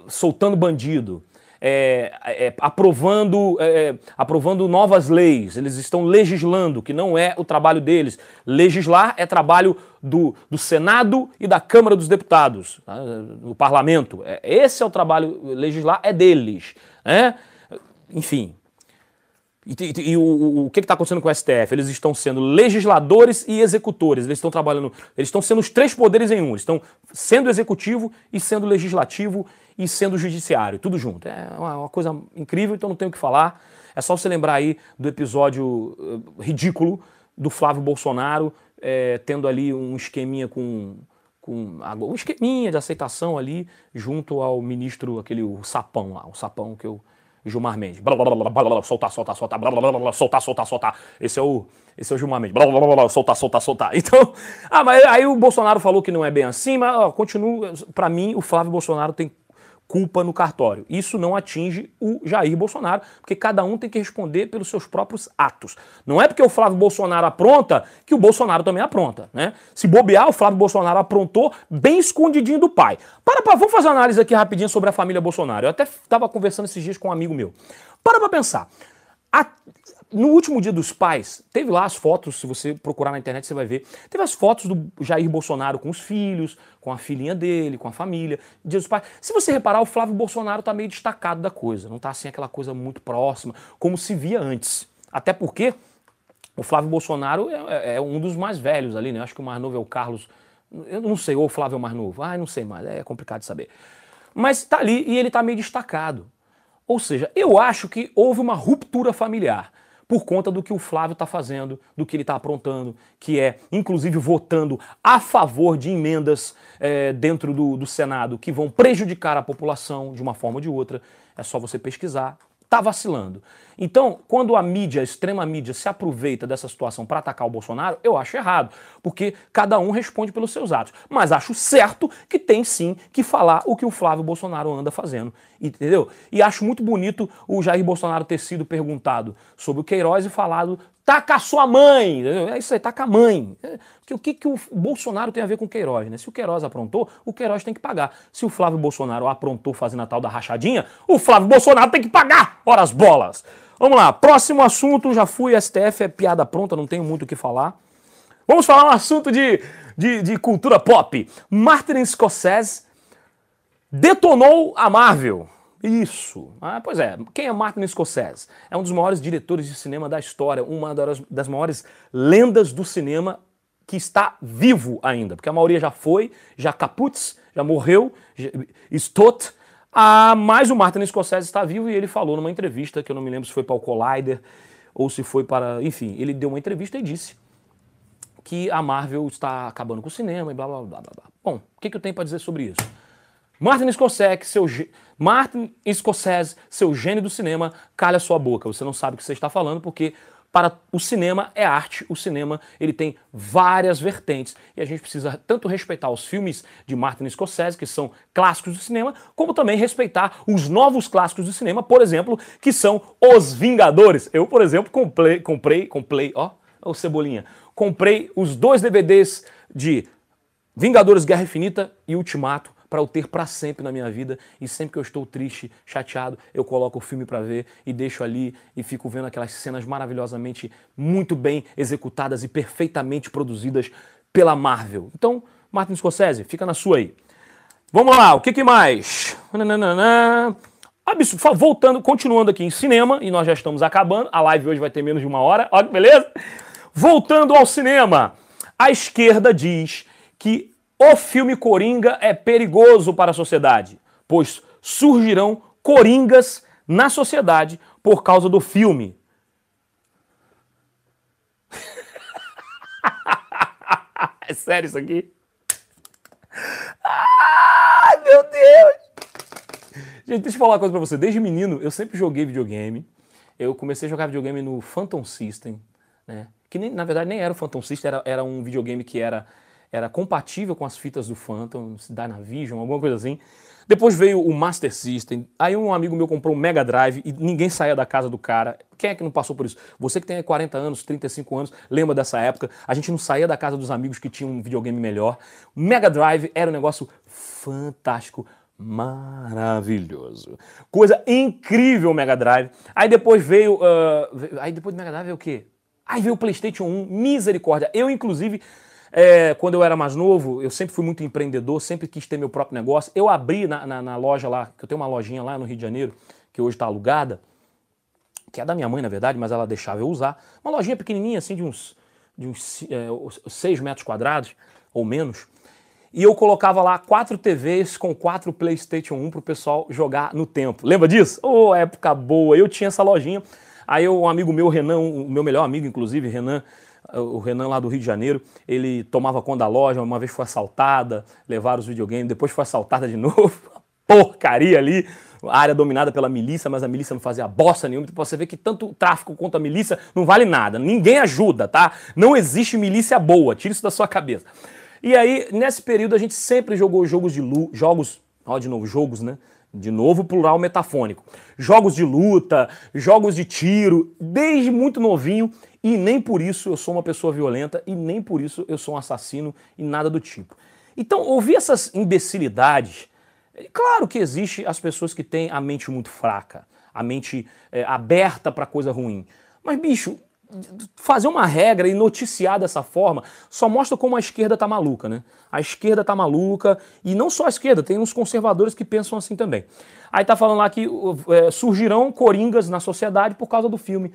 soltando bandido, é, é, aprovando, é, é, aprovando novas leis, eles estão legislando, que não é o trabalho deles. Legislar é trabalho do, do Senado e da Câmara dos Deputados, tá? no parlamento. É, esse é o trabalho, legislar é deles. Né? Enfim, e, e, e, o, o que está acontecendo com o STF? Eles estão sendo legisladores e executores. Eles estão trabalhando, eles estão sendo os três poderes em um. Eles estão sendo executivo e sendo legislativo e sendo judiciário, tudo junto. É uma, uma coisa incrível, então não tenho o que falar. É só você lembrar aí do episódio uh, ridículo do Flávio Bolsonaro é, tendo ali um esqueminha com, com um esqueminha de aceitação ali junto ao ministro, aquele o sapão lá, o sapão que eu Gilmar Mendes. Blá, blá, blá, blá, blá, soltar, soltar, soltar, blá, blá, blá, blá, soltar, soltar, soltar. Esse é o, esse é o Gilmar Mendes. Blá, blá, blá, blá, soltar, soltar, soltar. Então, ah, mas aí o Bolsonaro falou que não é bem assim, mas ó, continua, para mim o Flávio Bolsonaro tem culpa no cartório. Isso não atinge o Jair Bolsonaro, porque cada um tem que responder pelos seus próprios atos. Não é porque o Flávio Bolsonaro apronta que o Bolsonaro também apronta, né? Se bobear, o Flávio Bolsonaro aprontou bem escondidinho do pai. Para, para, vamos fazer uma análise aqui rapidinho sobre a família Bolsonaro. Eu até estava conversando esses dias com um amigo meu. Para para pensar. A, no último dia dos pais, teve lá as fotos, se você procurar na internet você vai ver. Teve as fotos do Jair Bolsonaro com os filhos, com a filhinha dele, com a família. Dia dos pais. Se você reparar, o Flávio Bolsonaro tá meio destacado da coisa. Não tá assim aquela coisa muito próxima, como se via antes. Até porque o Flávio Bolsonaro é, é, é um dos mais velhos ali, né? Acho que o mais novo é o Carlos. Eu não sei, ou o Flávio é o mais novo. Ah, não sei mais, é complicado de saber. Mas tá ali e ele tá meio destacado. Ou seja, eu acho que houve uma ruptura familiar por conta do que o Flávio está fazendo, do que ele está aprontando, que é, inclusive, votando a favor de emendas é, dentro do, do Senado que vão prejudicar a população de uma forma ou de outra. É só você pesquisar. Está vacilando. Então, quando a mídia, a extrema mídia, se aproveita dessa situação para atacar o Bolsonaro, eu acho errado, porque cada um responde pelos seus atos. Mas acho certo que tem sim que falar o que o Flávio Bolsonaro anda fazendo, entendeu? E acho muito bonito o Jair Bolsonaro ter sido perguntado sobre o Queiroz e falado Com a sua mãe. É isso aí, com a mãe. O que, que o Bolsonaro tem a ver com o Queiroz, né? Se o Queiroz aprontou, o Queiroz tem que pagar. Se o Flávio Bolsonaro aprontou fazendo a tal da rachadinha, o Flávio Bolsonaro tem que pagar. Ora as bolas. Vamos lá, próximo assunto, já fui, STF é piada pronta, não tenho muito o que falar. Vamos falar um assunto de, de, de cultura pop. Martin Scorsese detonou a Marvel. Isso. Ah, pois é. Quem é Martin Scorsese? É um dos maiores diretores de cinema da história, uma das, das maiores lendas do cinema que está vivo ainda, porque a maioria já foi, já caputz, já morreu, já, Stott, ah, mas o Martin Scorsese está vivo e ele falou numa entrevista, que eu não me lembro se foi para o Collider ou se foi para. Enfim, ele deu uma entrevista e disse que a Marvel está acabando com o cinema e blá blá blá blá. blá. Bom, o que, que eu tenho para dizer sobre isso? Martin Scorsese, seu, Martin Scorsese, seu gênio do cinema, calha sua boca. Você não sabe o que você está falando porque para o cinema é arte, o cinema ele tem várias vertentes e a gente precisa tanto respeitar os filmes de Martin Scorsese, que são clássicos do cinema, como também respeitar os novos clássicos do cinema, por exemplo, que são Os Vingadores. Eu, por exemplo, comprei, comprei, comprei, ó, o Cebolinha, comprei os dois DVDs de Vingadores Guerra Infinita e Ultimato para eu ter para sempre na minha vida. E sempre que eu estou triste, chateado, eu coloco o filme para ver e deixo ali e fico vendo aquelas cenas maravilhosamente muito bem executadas e perfeitamente produzidas pela Marvel. Então, Martin Scorsese, fica na sua aí. Vamos lá, o que, que mais? Voltando, continuando aqui em cinema, e nós já estamos acabando. A live hoje vai ter menos de uma hora, olha beleza? Voltando ao cinema, a esquerda diz que o filme Coringa é perigoso para a sociedade, pois surgirão coringas na sociedade por causa do filme. *laughs* é sério isso aqui? Ai, meu Deus! Gente, deixa eu falar uma coisa pra você. Desde menino, eu sempre joguei videogame. Eu comecei a jogar videogame no Phantom System, né? Que nem, na verdade nem era o Phantom System, era, era um videogame que era era compatível com as fitas do Phantom, Dynavision, alguma coisa assim. Depois veio o Master System. Aí um amigo meu comprou um Mega Drive e ninguém saía da casa do cara. Quem é que não passou por isso? Você que tem 40 anos, 35 anos, lembra dessa época? A gente não saía da casa dos amigos que tinham um videogame melhor. Mega Drive era um negócio fantástico, maravilhoso. Coisa incrível o Mega Drive. Aí depois veio. Uh, aí depois do Mega Drive veio o quê? Aí veio o PlayStation 1, misericórdia. Eu, inclusive, é, quando eu era mais novo, eu sempre fui muito empreendedor, sempre quis ter meu próprio negócio. Eu abri na, na, na loja lá, que eu tenho uma lojinha lá no Rio de Janeiro, que hoje está alugada, que é da minha mãe, na verdade, mas ela deixava eu usar. Uma lojinha pequenininha, assim, de uns, de uns é, 6 metros quadrados, ou menos. E eu colocava lá quatro TVs com quatro PlayStation 1 para o pessoal jogar no tempo. Lembra disso? Ô, oh, época boa! Eu tinha essa lojinha. Aí um amigo meu, Renan, o meu melhor amigo, inclusive, Renan, o Renan lá do Rio de Janeiro, ele tomava conta da loja, uma vez foi assaltada, levaram os videogames, depois foi assaltada de *laughs* novo, porcaria ali, área dominada pela milícia, mas a milícia não fazia bosta nenhuma. Então você vê que tanto tráfico quanto a milícia não vale nada. Ninguém ajuda, tá? Não existe milícia boa, tira isso da sua cabeça. E aí, nesse período, a gente sempre jogou jogos de luta, jogos, ó, de novo, jogos, né? De novo, plural metafônico. Jogos de luta, jogos de tiro, desde muito novinho. E nem por isso eu sou uma pessoa violenta e nem por isso eu sou um assassino e nada do tipo. Então, ouvir essas imbecilidades, é claro que existe as pessoas que têm a mente muito fraca, a mente é, aberta para coisa ruim. Mas, bicho, fazer uma regra e noticiar dessa forma só mostra como a esquerda tá maluca, né? A esquerda tá maluca, e não só a esquerda, tem uns conservadores que pensam assim também. Aí tá falando lá que é, surgirão coringas na sociedade por causa do filme.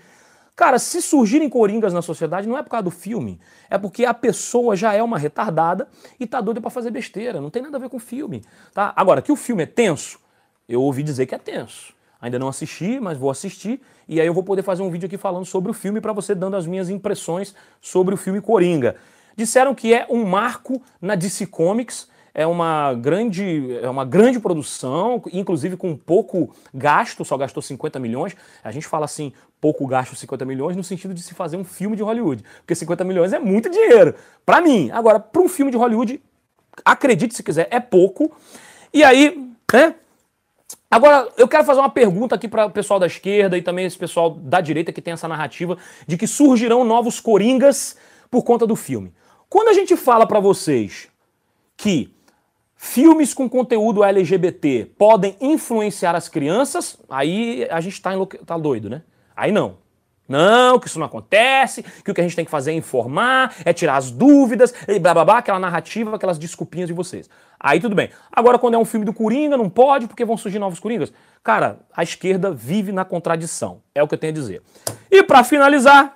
Cara, se surgirem coringas na sociedade, não é por causa do filme, é porque a pessoa já é uma retardada e tá doida para fazer besteira, não tem nada a ver com o filme, tá? Agora, que o filme é tenso, eu ouvi dizer que é tenso. Ainda não assisti, mas vou assistir e aí eu vou poder fazer um vídeo aqui falando sobre o filme para você dando as minhas impressões sobre o filme Coringa. Disseram que é um marco na DC Comics, é uma grande, é uma grande produção, inclusive com pouco gasto, só gastou 50 milhões. A gente fala assim, pouco gasto 50 milhões no sentido de se fazer um filme de Hollywood, porque 50 milhões é muito dinheiro para mim. Agora, para um filme de Hollywood, acredite se quiser, é pouco. E aí, né? Agora, eu quero fazer uma pergunta aqui para o pessoal da esquerda e também esse pessoal da direita que tem essa narrativa de que surgirão novos coringas por conta do filme. Quando a gente fala para vocês que filmes com conteúdo LGBT podem influenciar as crianças, aí a gente está tá doido, né? Aí não. Não, que isso não acontece, que o que a gente tem que fazer é informar, é tirar as dúvidas, e blá blá blá, aquela narrativa, aquelas desculpinhas de vocês. Aí tudo bem. Agora, quando é um filme do Coringa, não pode, porque vão surgir novos Coringas. Cara, a esquerda vive na contradição. É o que eu tenho a dizer. E para finalizar,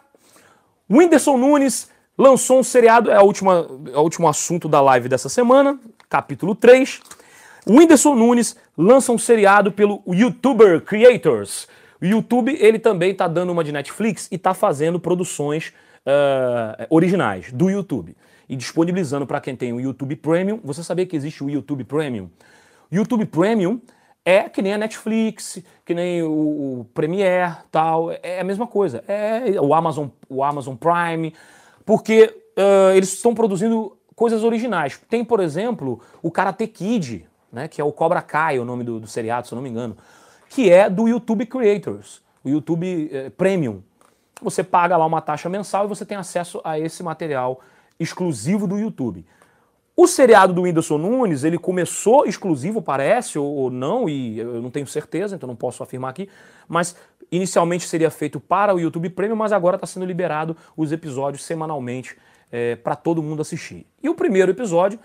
o Whindersson Nunes lançou um seriado, é, a última, é o último assunto da live dessa semana, capítulo 3. O Whindersson Nunes lança um seriado pelo YouTuber Creators. O YouTube, ele também está dando uma de Netflix e está fazendo produções uh, originais do YouTube. E disponibilizando para quem tem o YouTube Premium. Você sabia que existe o YouTube Premium? YouTube Premium é que nem a Netflix, que nem o, o Premiere, tal. É a mesma coisa. É o Amazon, o Amazon Prime, porque uh, eles estão produzindo coisas originais. Tem, por exemplo, o Karate Kid, né, que é o Cobra Kai, o nome do, do seriado, se eu não me engano que é do YouTube Creators, o YouTube eh, Premium. Você paga lá uma taxa mensal e você tem acesso a esse material exclusivo do YouTube. O seriado do Whindersson Nunes, ele começou exclusivo, parece, ou, ou não, e eu não tenho certeza, então não posso afirmar aqui, mas inicialmente seria feito para o YouTube Premium, mas agora está sendo liberado os episódios semanalmente é, para todo mundo assistir. E o primeiro episódio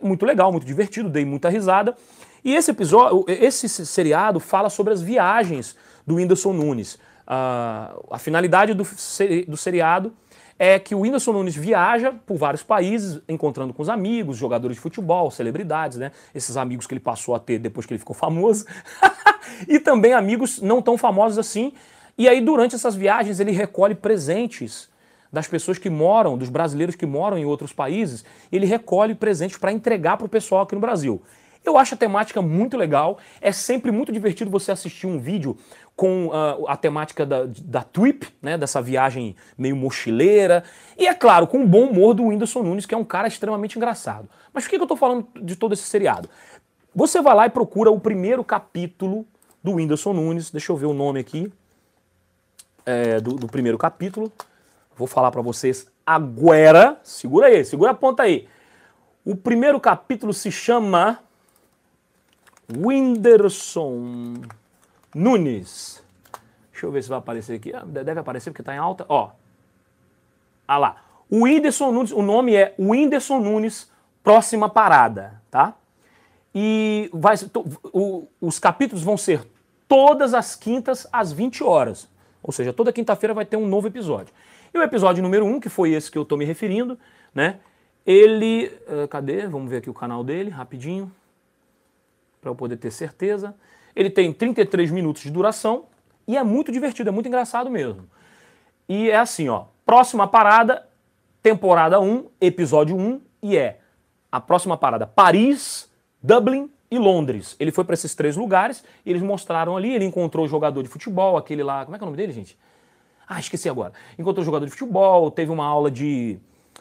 muito legal, muito divertido, dei muita risada. E esse episódio, esse seriado fala sobre as viagens do Whindersson Nunes. Uh, a finalidade do, do seriado é que o Whindersson Nunes viaja por vários países, encontrando com os amigos, jogadores de futebol, celebridades, né? Esses amigos que ele passou a ter depois que ele ficou famoso. *laughs* e também amigos não tão famosos assim. E aí, durante essas viagens, ele recolhe presentes das pessoas que moram, dos brasileiros que moram em outros países. Ele recolhe presentes para entregar para o pessoal aqui no Brasil. Eu acho a temática muito legal. É sempre muito divertido você assistir um vídeo com uh, a temática da, da trip, né, dessa viagem meio mochileira. E é claro, com o bom humor do Whindersson Nunes, que é um cara extremamente engraçado. Mas por que, que eu estou falando de todo esse seriado? Você vai lá e procura o primeiro capítulo do Whindersson Nunes. Deixa eu ver o nome aqui. É, do, do primeiro capítulo. Vou falar para vocês agora. Segura aí, segura a ponta aí. O primeiro capítulo se chama Whindersson Nunes. Deixa eu ver se vai aparecer aqui. Ah, deve aparecer porque está em alta. Ó. Ah lá. O Whindersson Nunes, o nome é Whindersson Nunes, próxima parada, tá? E vai, o, os capítulos vão ser todas as quintas às 20 horas. Ou seja, toda quinta-feira vai ter um novo episódio. E o episódio número 1, um, que foi esse que eu estou me referindo, né? Ele. Uh, cadê? Vamos ver aqui o canal dele, rapidinho para eu poder ter certeza. Ele tem 33 minutos de duração e é muito divertido, é muito engraçado mesmo. E é assim, ó, próxima parada, temporada 1, episódio 1, e é a próxima parada Paris, Dublin e Londres. Ele foi para esses três lugares e eles mostraram ali, ele encontrou o jogador de futebol, aquele lá, como é que é o nome dele, gente? Ah, esqueci agora. Encontrou jogador de futebol, teve uma aula de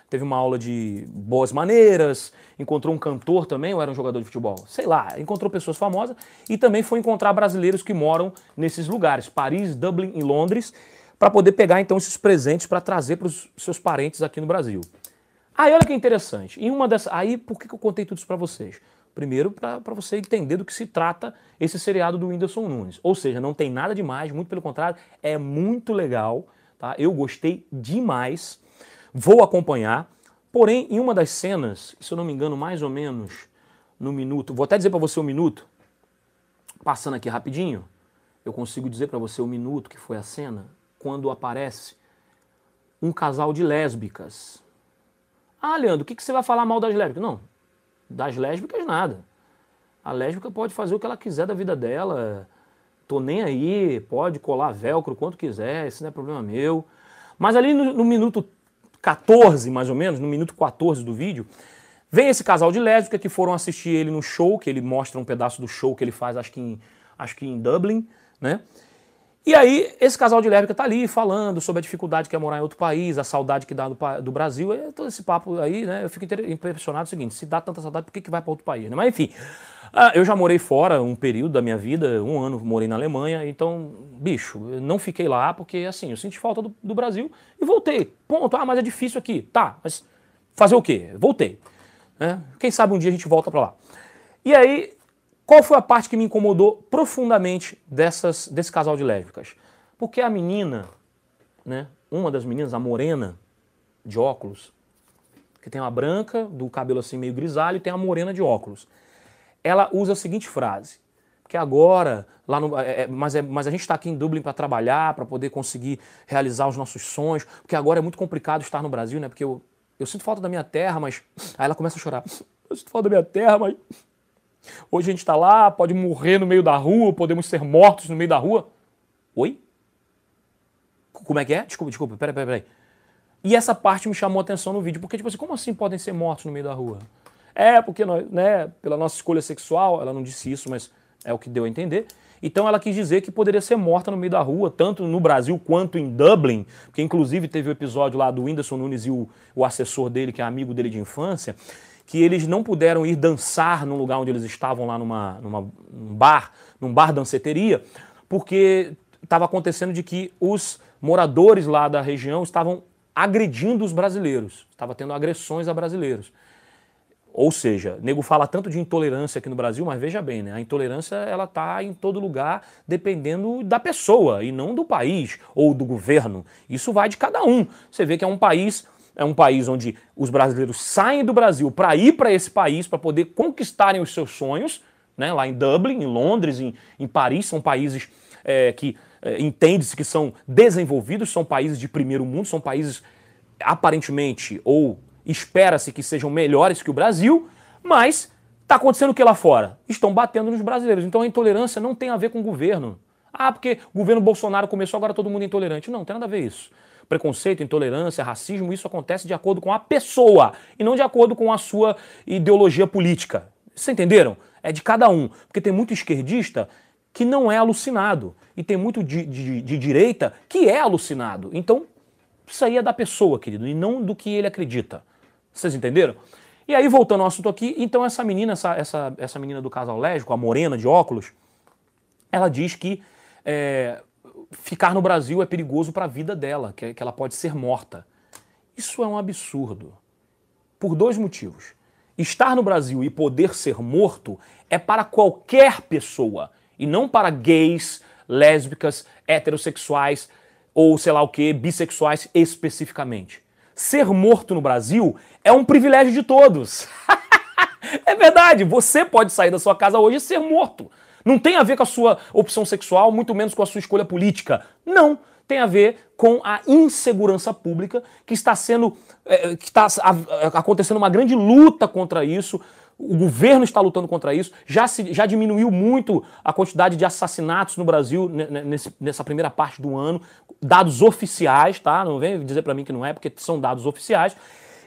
teve uma aula de boas maneiras, encontrou um cantor também, ou era um jogador de futebol? Sei lá, encontrou pessoas famosas e também foi encontrar brasileiros que moram nesses lugares, Paris, Dublin e Londres, para poder pegar então esses presentes para trazer para os seus parentes aqui no Brasil. Aí olha que interessante. Em uma dessas, aí por que eu contei tudo isso para vocês? Primeiro, para você entender do que se trata esse seriado do Whindersson Nunes. Ou seja, não tem nada demais, muito pelo contrário, é muito legal tá? Eu gostei demais, vou acompanhar. Porém, em uma das cenas, se eu não me engano, mais ou menos no minuto, vou até dizer para você o um minuto, passando aqui rapidinho, eu consigo dizer para você o minuto que foi a cena, quando aparece um casal de lésbicas. Ah, Leandro, o que, que você vai falar mal das lésbicas? Não, das lésbicas nada. A lésbica pode fazer o que ela quiser da vida dela. Tô nem aí, pode colar velcro quanto quiser, isso não é problema meu. Mas ali no, no minuto 14, mais ou menos, no minuto 14 do vídeo, vem esse casal de lésbica que foram assistir ele no show, que ele mostra um pedaço do show que ele faz, acho que em, acho que em Dublin, né? E aí, esse casal de lésbica tá ali falando sobre a dificuldade que é morar em outro país, a saudade que dá do, do Brasil, é todo esse papo aí, né? Eu fico impressionado o seguinte, se dá tanta saudade, por que, que vai para outro país, né? Mas enfim, ah, eu já morei fora um período da minha vida, um ano morei na Alemanha, então, bicho, não fiquei lá porque, assim, eu senti falta do, do Brasil e voltei. Ponto. Ah, mas é difícil aqui. Tá, mas fazer o quê? Voltei. Né? Quem sabe um dia a gente volta para lá. E aí, qual foi a parte que me incomodou profundamente dessas, desse casal de lésbicas? Porque a menina, né, uma das meninas, a morena, de óculos, que tem uma branca, do cabelo assim meio grisalho, e tem a morena de óculos. Ela usa a seguinte frase, que agora, lá no, é, é mas, é, mas a gente está aqui em Dublin para trabalhar, para poder conseguir realizar os nossos sonhos, porque agora é muito complicado estar no Brasil, né? Porque eu, eu sinto falta da minha terra, mas. Aí ela começa a chorar. *laughs* Eu sinto falta da minha terra, mas Hoje a gente está lá, pode morrer no meio da rua, podemos ser mortos no meio da rua. Oi? Como é que é? Desculpa, desculpa, peraí, peraí. E essa parte me chamou a atenção no vídeo, porque, tipo assim, como assim podem ser mortos no meio da rua? É, porque, nós, né, pela nossa escolha sexual, ela não disse isso, mas é o que deu a entender. Então ela quis dizer que poderia ser morta no meio da rua, tanto no Brasil quanto em Dublin, porque inclusive teve o episódio lá do Whindersson Nunes e o, o assessor dele, que é amigo dele de infância, que eles não puderam ir dançar no lugar onde eles estavam lá numa, numa num bar, num bar danceteria, porque estava acontecendo de que os moradores lá da região estavam agredindo os brasileiros, estava tendo agressões a brasileiros. Ou seja, nego fala tanto de intolerância aqui no Brasil, mas veja bem, né? A intolerância ela está em todo lugar, dependendo da pessoa e não do país ou do governo. Isso vai de cada um. Você vê que é um país é um país onde os brasileiros saem do Brasil para ir para esse país, para poder conquistarem os seus sonhos, né? lá em Dublin, em Londres, em, em Paris, são países é, que é, entende-se que são desenvolvidos, são países de primeiro mundo, são países aparentemente ou espera-se que sejam melhores que o Brasil, mas está acontecendo o que lá fora? Estão batendo nos brasileiros. Então a intolerância não tem a ver com o governo. Ah, porque o governo Bolsonaro começou, agora todo mundo é intolerante. Não, não tem nada a ver isso preconceito, intolerância, racismo, isso acontece de acordo com a pessoa e não de acordo com a sua ideologia política. Vocês entenderam? É de cada um. Porque tem muito esquerdista que não é alucinado e tem muito de, de, de direita que é alucinado. Então, isso aí é da pessoa, querido, e não do que ele acredita. Vocês entenderam? E aí, voltando ao assunto aqui, então essa menina, essa, essa, essa menina do casal lésbico, a morena de óculos, ela diz que é, ficar no Brasil é perigoso para a vida dela, que, que ela pode ser morta. Isso é um absurdo. Por dois motivos. Estar no Brasil e poder ser morto é para qualquer pessoa e não para gays, lésbicas, heterossexuais ou sei lá o que, bissexuais especificamente. Ser morto no Brasil é um privilégio de todos. *laughs* é verdade, você pode sair da sua casa hoje e ser morto. Não tem a ver com a sua opção sexual, muito menos com a sua escolha política. Não. Tem a ver com a insegurança pública que está sendo. É, que está acontecendo uma grande luta contra isso. O governo está lutando contra isso. Já, se, já diminuiu muito a quantidade de assassinatos no Brasil nessa primeira parte do ano. Dados oficiais, tá? Não vem dizer para mim que não é, porque são dados oficiais.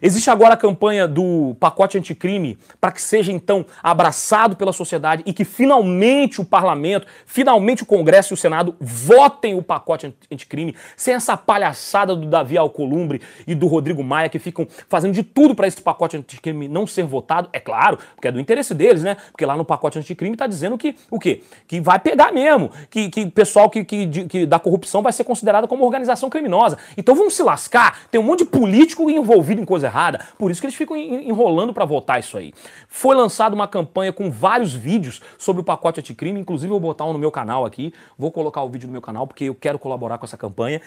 Existe agora a campanha do pacote anticrime para que seja então abraçado pela sociedade e que finalmente o parlamento, finalmente o Congresso e o Senado votem o pacote anticrime, sem essa palhaçada do Davi Alcolumbre e do Rodrigo Maia que ficam fazendo de tudo para esse pacote anticrime não ser votado. É claro, porque é do interesse deles, né? Porque lá no pacote anticrime está dizendo que o quê? Que vai pegar mesmo, que, que pessoal que, que, que da corrupção vai ser considerado como organização criminosa. Então vamos se lascar. Tem um monte de político envolvido em coisa errada. Por isso que eles ficam enrolando para votar isso aí. Foi lançada uma campanha com vários vídeos sobre o pacote anticrime, inclusive eu vou botar um no meu canal aqui, vou colocar o vídeo no meu canal porque eu quero colaborar com essa campanha.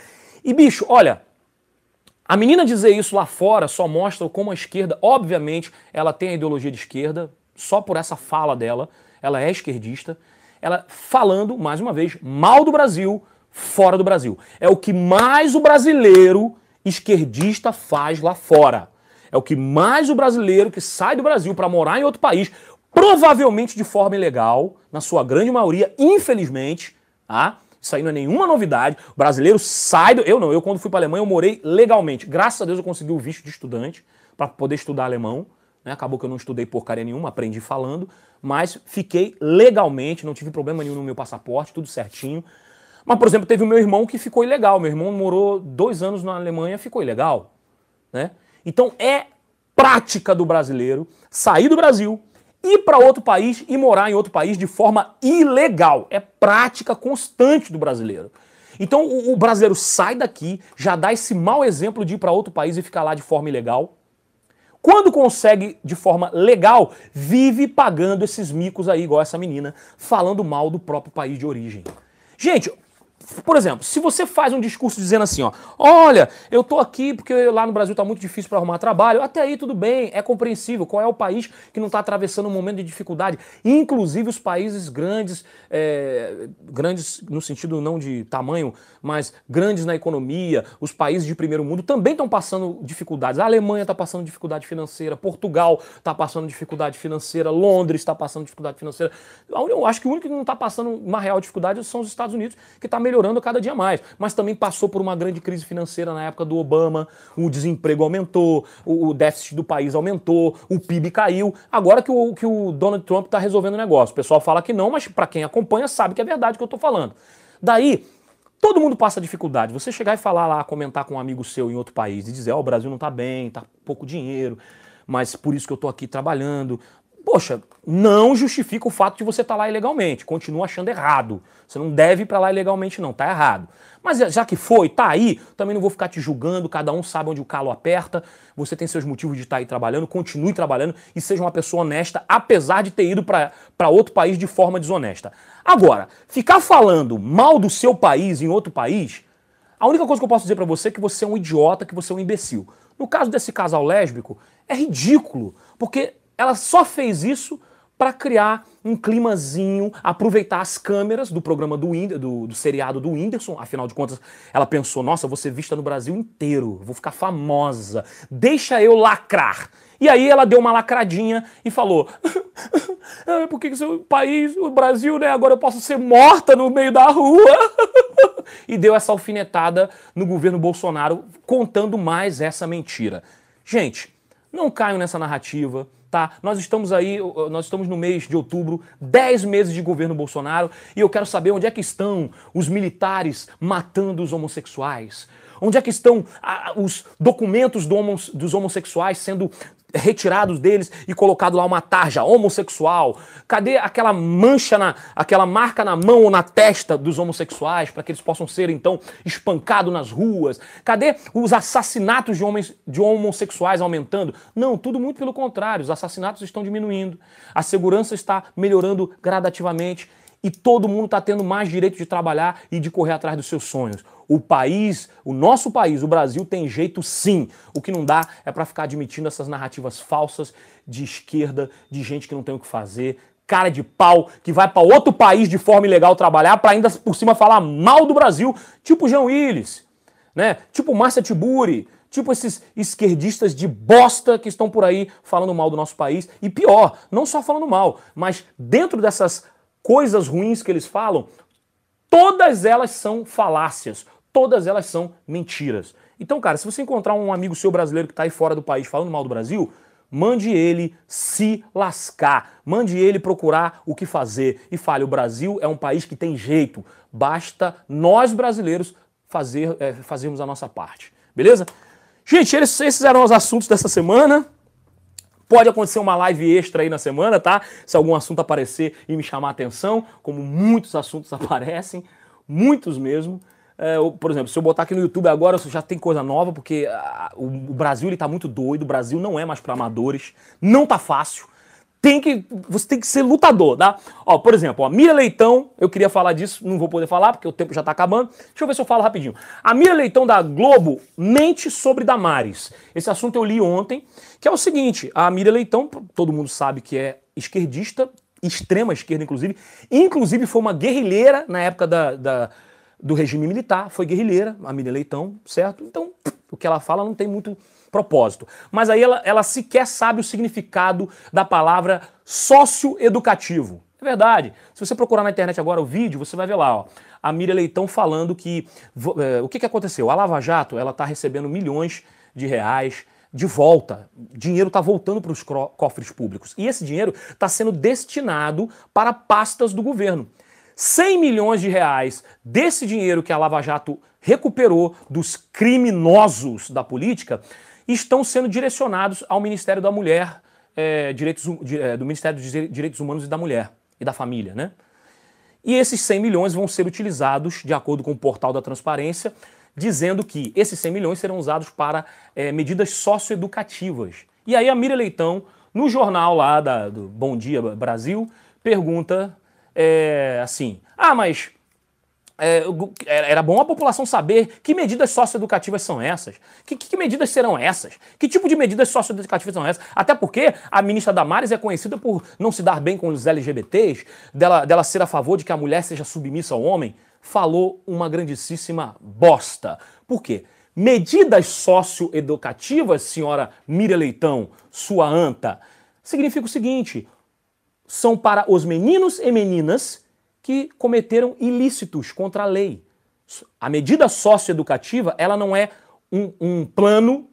E bicho, olha, a menina dizer isso lá fora só mostra como a esquerda, obviamente, ela tem a ideologia de esquerda, só por essa fala dela, ela é esquerdista, ela falando, mais uma vez, mal do Brasil, fora do Brasil. É o que mais o brasileiro esquerdista faz lá fora. É o que mais o brasileiro que sai do Brasil para morar em outro país, provavelmente de forma ilegal, na sua grande maioria, infelizmente, tá? Isso aí não é nenhuma novidade. O brasileiro sai do. Eu não, eu quando fui para a Alemanha eu morei legalmente. Graças a Deus eu consegui o visto de estudante para poder estudar alemão. Né? Acabou que eu não estudei porcaria nenhuma, aprendi falando, mas fiquei legalmente, não tive problema nenhum no meu passaporte, tudo certinho. Mas, por exemplo, teve o meu irmão que ficou ilegal. Meu irmão morou dois anos na Alemanha, ficou ilegal. Né? Então é prática do brasileiro sair do Brasil, ir para outro país e morar em outro país de forma ilegal. É prática constante do brasileiro. Então o, o brasileiro sai daqui, já dá esse mau exemplo de ir para outro país e ficar lá de forma ilegal. Quando consegue de forma legal, vive pagando esses micos aí, igual essa menina, falando mal do próprio país de origem. Gente, por exemplo, se você faz um discurso dizendo assim, ó, olha, eu tô aqui porque lá no Brasil tá muito difícil para arrumar trabalho, até aí tudo bem, é compreensível. Qual é o país que não está atravessando um momento de dificuldade? Inclusive os países grandes, é, grandes no sentido não de tamanho, mas grandes na economia, os países de primeiro mundo também estão passando dificuldades. A Alemanha está passando dificuldade financeira, Portugal está passando dificuldade financeira, Londres está passando dificuldade financeira. Eu acho que o único que não está passando uma real dificuldade são os Estados Unidos, que está melhorando cada dia mais. Mas também passou por uma grande crise financeira na época do Obama, o desemprego aumentou, o déficit do país aumentou, o PIB caiu. Agora que o, que o Donald Trump está resolvendo o negócio. O pessoal fala que não, mas para quem acompanha sabe que é verdade o que eu estou falando. Daí, Todo mundo passa dificuldade. Você chegar e falar lá, comentar com um amigo seu em outro país e dizer, ó, oh, o Brasil não tá bem, tá pouco dinheiro, mas por isso que eu tô aqui trabalhando. Poxa, não justifica o fato de você estar tá lá ilegalmente. Continua achando errado. Você não deve ir para lá ilegalmente, não, tá errado. Mas já que foi, tá aí, também não vou ficar te julgando, cada um sabe onde o calo aperta, você tem seus motivos de estar tá aí trabalhando, continue trabalhando e seja uma pessoa honesta, apesar de ter ido para outro país de forma desonesta. Agora, ficar falando mal do seu país em outro país, a única coisa que eu posso dizer para você é que você é um idiota, que você é um imbecil. No caso desse casal lésbico, é ridículo, porque ela só fez isso para criar um climazinho, aproveitar as câmeras do programa do, do, do, seriado do Whindersson. Afinal de contas, ela pensou: nossa, vou ser vista no Brasil inteiro, vou ficar famosa, deixa eu lacrar. E aí ela deu uma lacradinha e falou: *laughs* ah, por que, seu país, o Brasil, né, agora eu posso ser morta no meio da rua? *laughs* e deu essa alfinetada no governo Bolsonaro, contando mais essa mentira. Gente, não caiam nessa narrativa tá? Nós estamos aí, nós estamos no mês de outubro, 10 meses de governo Bolsonaro, e eu quero saber onde é que estão os militares matando os homossexuais. Onde é que estão os documentos do homo, dos homossexuais sendo retirados deles e colocado lá uma tarja homossexual? Cadê aquela mancha, na, aquela marca na mão ou na testa dos homossexuais para que eles possam ser então espancados nas ruas? Cadê os assassinatos de homens de homossexuais aumentando? Não, tudo muito pelo contrário. Os assassinatos estão diminuindo. A segurança está melhorando gradativamente e todo mundo está tendo mais direito de trabalhar e de correr atrás dos seus sonhos. O país, o nosso país, o Brasil, tem jeito sim. O que não dá é para ficar admitindo essas narrativas falsas de esquerda, de gente que não tem o que fazer, cara de pau, que vai para outro país de forma ilegal trabalhar para ainda por cima falar mal do Brasil, tipo Jean Willis, né? Tipo Márcia Tiburi, tipo esses esquerdistas de bosta que estão por aí falando mal do nosso país. E pior, não só falando mal, mas dentro dessas coisas ruins que eles falam, todas elas são falácias, todas elas são mentiras. Então, cara, se você encontrar um amigo seu brasileiro que está aí fora do país falando mal do Brasil, mande ele se lascar, mande ele procurar o que fazer e fale: o Brasil é um país que tem jeito, basta nós brasileiros fazer, é, fazermos a nossa parte. Beleza? Gente, esses eram os assuntos dessa semana. Pode acontecer uma live extra aí na semana, tá? Se algum assunto aparecer e me chamar a atenção, como muitos assuntos *laughs* aparecem, muitos mesmo. É, por exemplo, se eu botar aqui no YouTube agora, já tem coisa nova, porque a, o, o, Brasil ele tá muito doido, o Brasil não é mais para amadores, não tá fácil. tem que, você tem que ser lutador, tá? Ó, por exemplo, a Mira Leitão, eu queria falar disso, não vou poder falar porque o tempo já tá acabando. Deixa eu ver se eu falo rapidinho. A Mira Leitão da Globo mente sobre Damares. Esse assunto eu li ontem, que é o seguinte, a Mira Leitão, todo mundo sabe que é esquerdista, extrema esquerda inclusive, inclusive foi uma guerrilheira na época da, da do regime militar, foi guerrilheira, a Mira Leitão, certo? Então, o que ela fala não tem muito propósito. Mas aí ela, ela sequer sabe o significado da palavra socioeducativo. É verdade. Se você procurar na internet agora o vídeo, você vai ver lá, ó, a Miriam Leitão falando que é, o que, que aconteceu? A Lava Jato ela está recebendo milhões de reais de volta. Dinheiro está voltando para os cofres públicos. E esse dinheiro está sendo destinado para pastas do governo. 100 milhões de reais desse dinheiro que a Lava Jato recuperou dos criminosos da política estão sendo direcionados ao Ministério da Mulher, é, direitos, é, do Ministério dos Direitos Humanos e da Mulher e da Família, né? E esses 100 milhões vão ser utilizados, de acordo com o portal da transparência, dizendo que esses 100 milhões serão usados para é, medidas socioeducativas. E aí a Mira Leitão, no jornal lá da, do Bom Dia Brasil, pergunta é, assim: ah, mas é, era bom a população saber que medidas socioeducativas são essas. Que, que, medidas serão essas? Que tipo de medidas socioeducativas são essas? Até porque a ministra Damares é conhecida por não se dar bem com os LGBTs, dela, dela ser a favor de que a mulher seja submissa ao homem. Falou uma grandíssima bosta. Por quê? Medidas socioeducativas, senhora Mira Leitão, sua anta, significa o seguinte: são para os meninos e meninas que cometeram ilícitos contra a lei. A medida socioeducativa, ela não é um, um plano,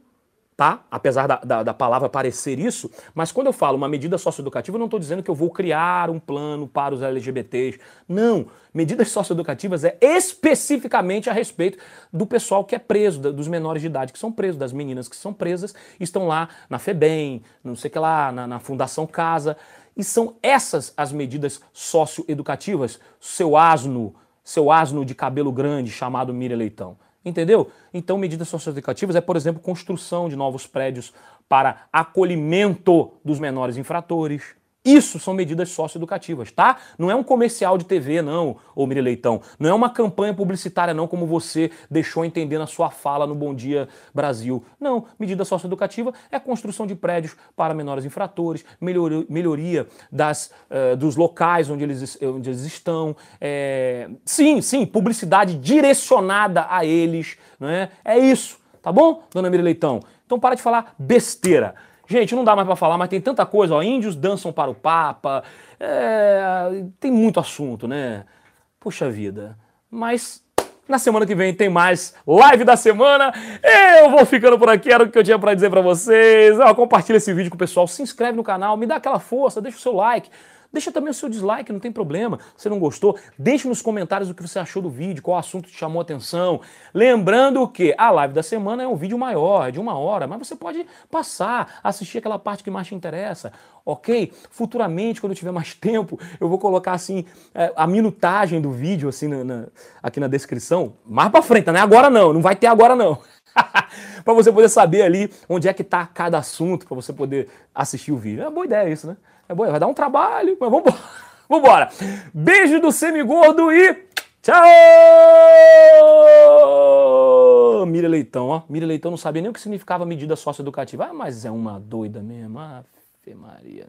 tá? Apesar da, da, da, palavra parecer isso, mas quando eu falo uma medida socioeducativa, eu não estou dizendo que eu vou criar um plano para os LGBTs. Não. Medidas socioeducativas é especificamente a respeito do pessoal que é preso, dos menores de idade que são presos, das meninas que são presas, estão lá na FEBEM, não sei o que lá, na, na Fundação Casa. E são essas as medidas socioeducativas, seu asno, seu asno de cabelo grande chamado Miriam Leitão. Entendeu? Então, medidas socioeducativas é, por exemplo, construção de novos prédios para acolhimento dos menores infratores, isso são medidas socioeducativas, tá? Não é um comercial de TV, não, ô Miri Leitão. Não é uma campanha publicitária, não, como você deixou entender na sua fala no Bom Dia Brasil. Não, medida socioeducativa é construção de prédios para menores infratores, melhoria, melhoria das, uh, dos locais onde eles, onde eles estão. É... Sim, sim, publicidade direcionada a eles. Né? É isso, tá bom, dona Miri Leitão? Então para de falar besteira. Gente, não dá mais para falar, mas tem tanta coisa. Ó, índios dançam para o Papa. É, tem muito assunto, né? Puxa vida. Mas na semana que vem tem mais live da semana. Eu vou ficando por aqui, era o que eu tinha para dizer para vocês. Ó, compartilha esse vídeo com o pessoal, se inscreve no canal, me dá aquela força, deixa o seu like. Deixa também o seu dislike, não tem problema. Se não gostou, deixe nos comentários o que você achou do vídeo, qual assunto te chamou a atenção. Lembrando que a live da semana é um vídeo maior, é de uma hora, mas você pode passar, assistir aquela parte que mais te interessa, ok? Futuramente, quando eu tiver mais *laughs* tempo, eu vou colocar assim é, a minutagem do vídeo assim na, na, aqui na descrição. Mais para frente, não é agora não, não vai ter agora não. *laughs* para você poder saber ali onde é que está cada assunto, para você poder assistir o vídeo. É uma boa ideia isso, né? É boa, vai dar um trabalho, mas vamos embora. *laughs* Beijo do semigordo e tchau! Mira Leitão, ó. Mira Leitão não sabia nem o que significava medida socioeducativa. Ah, mas é uma doida mesmo. Ave Maria.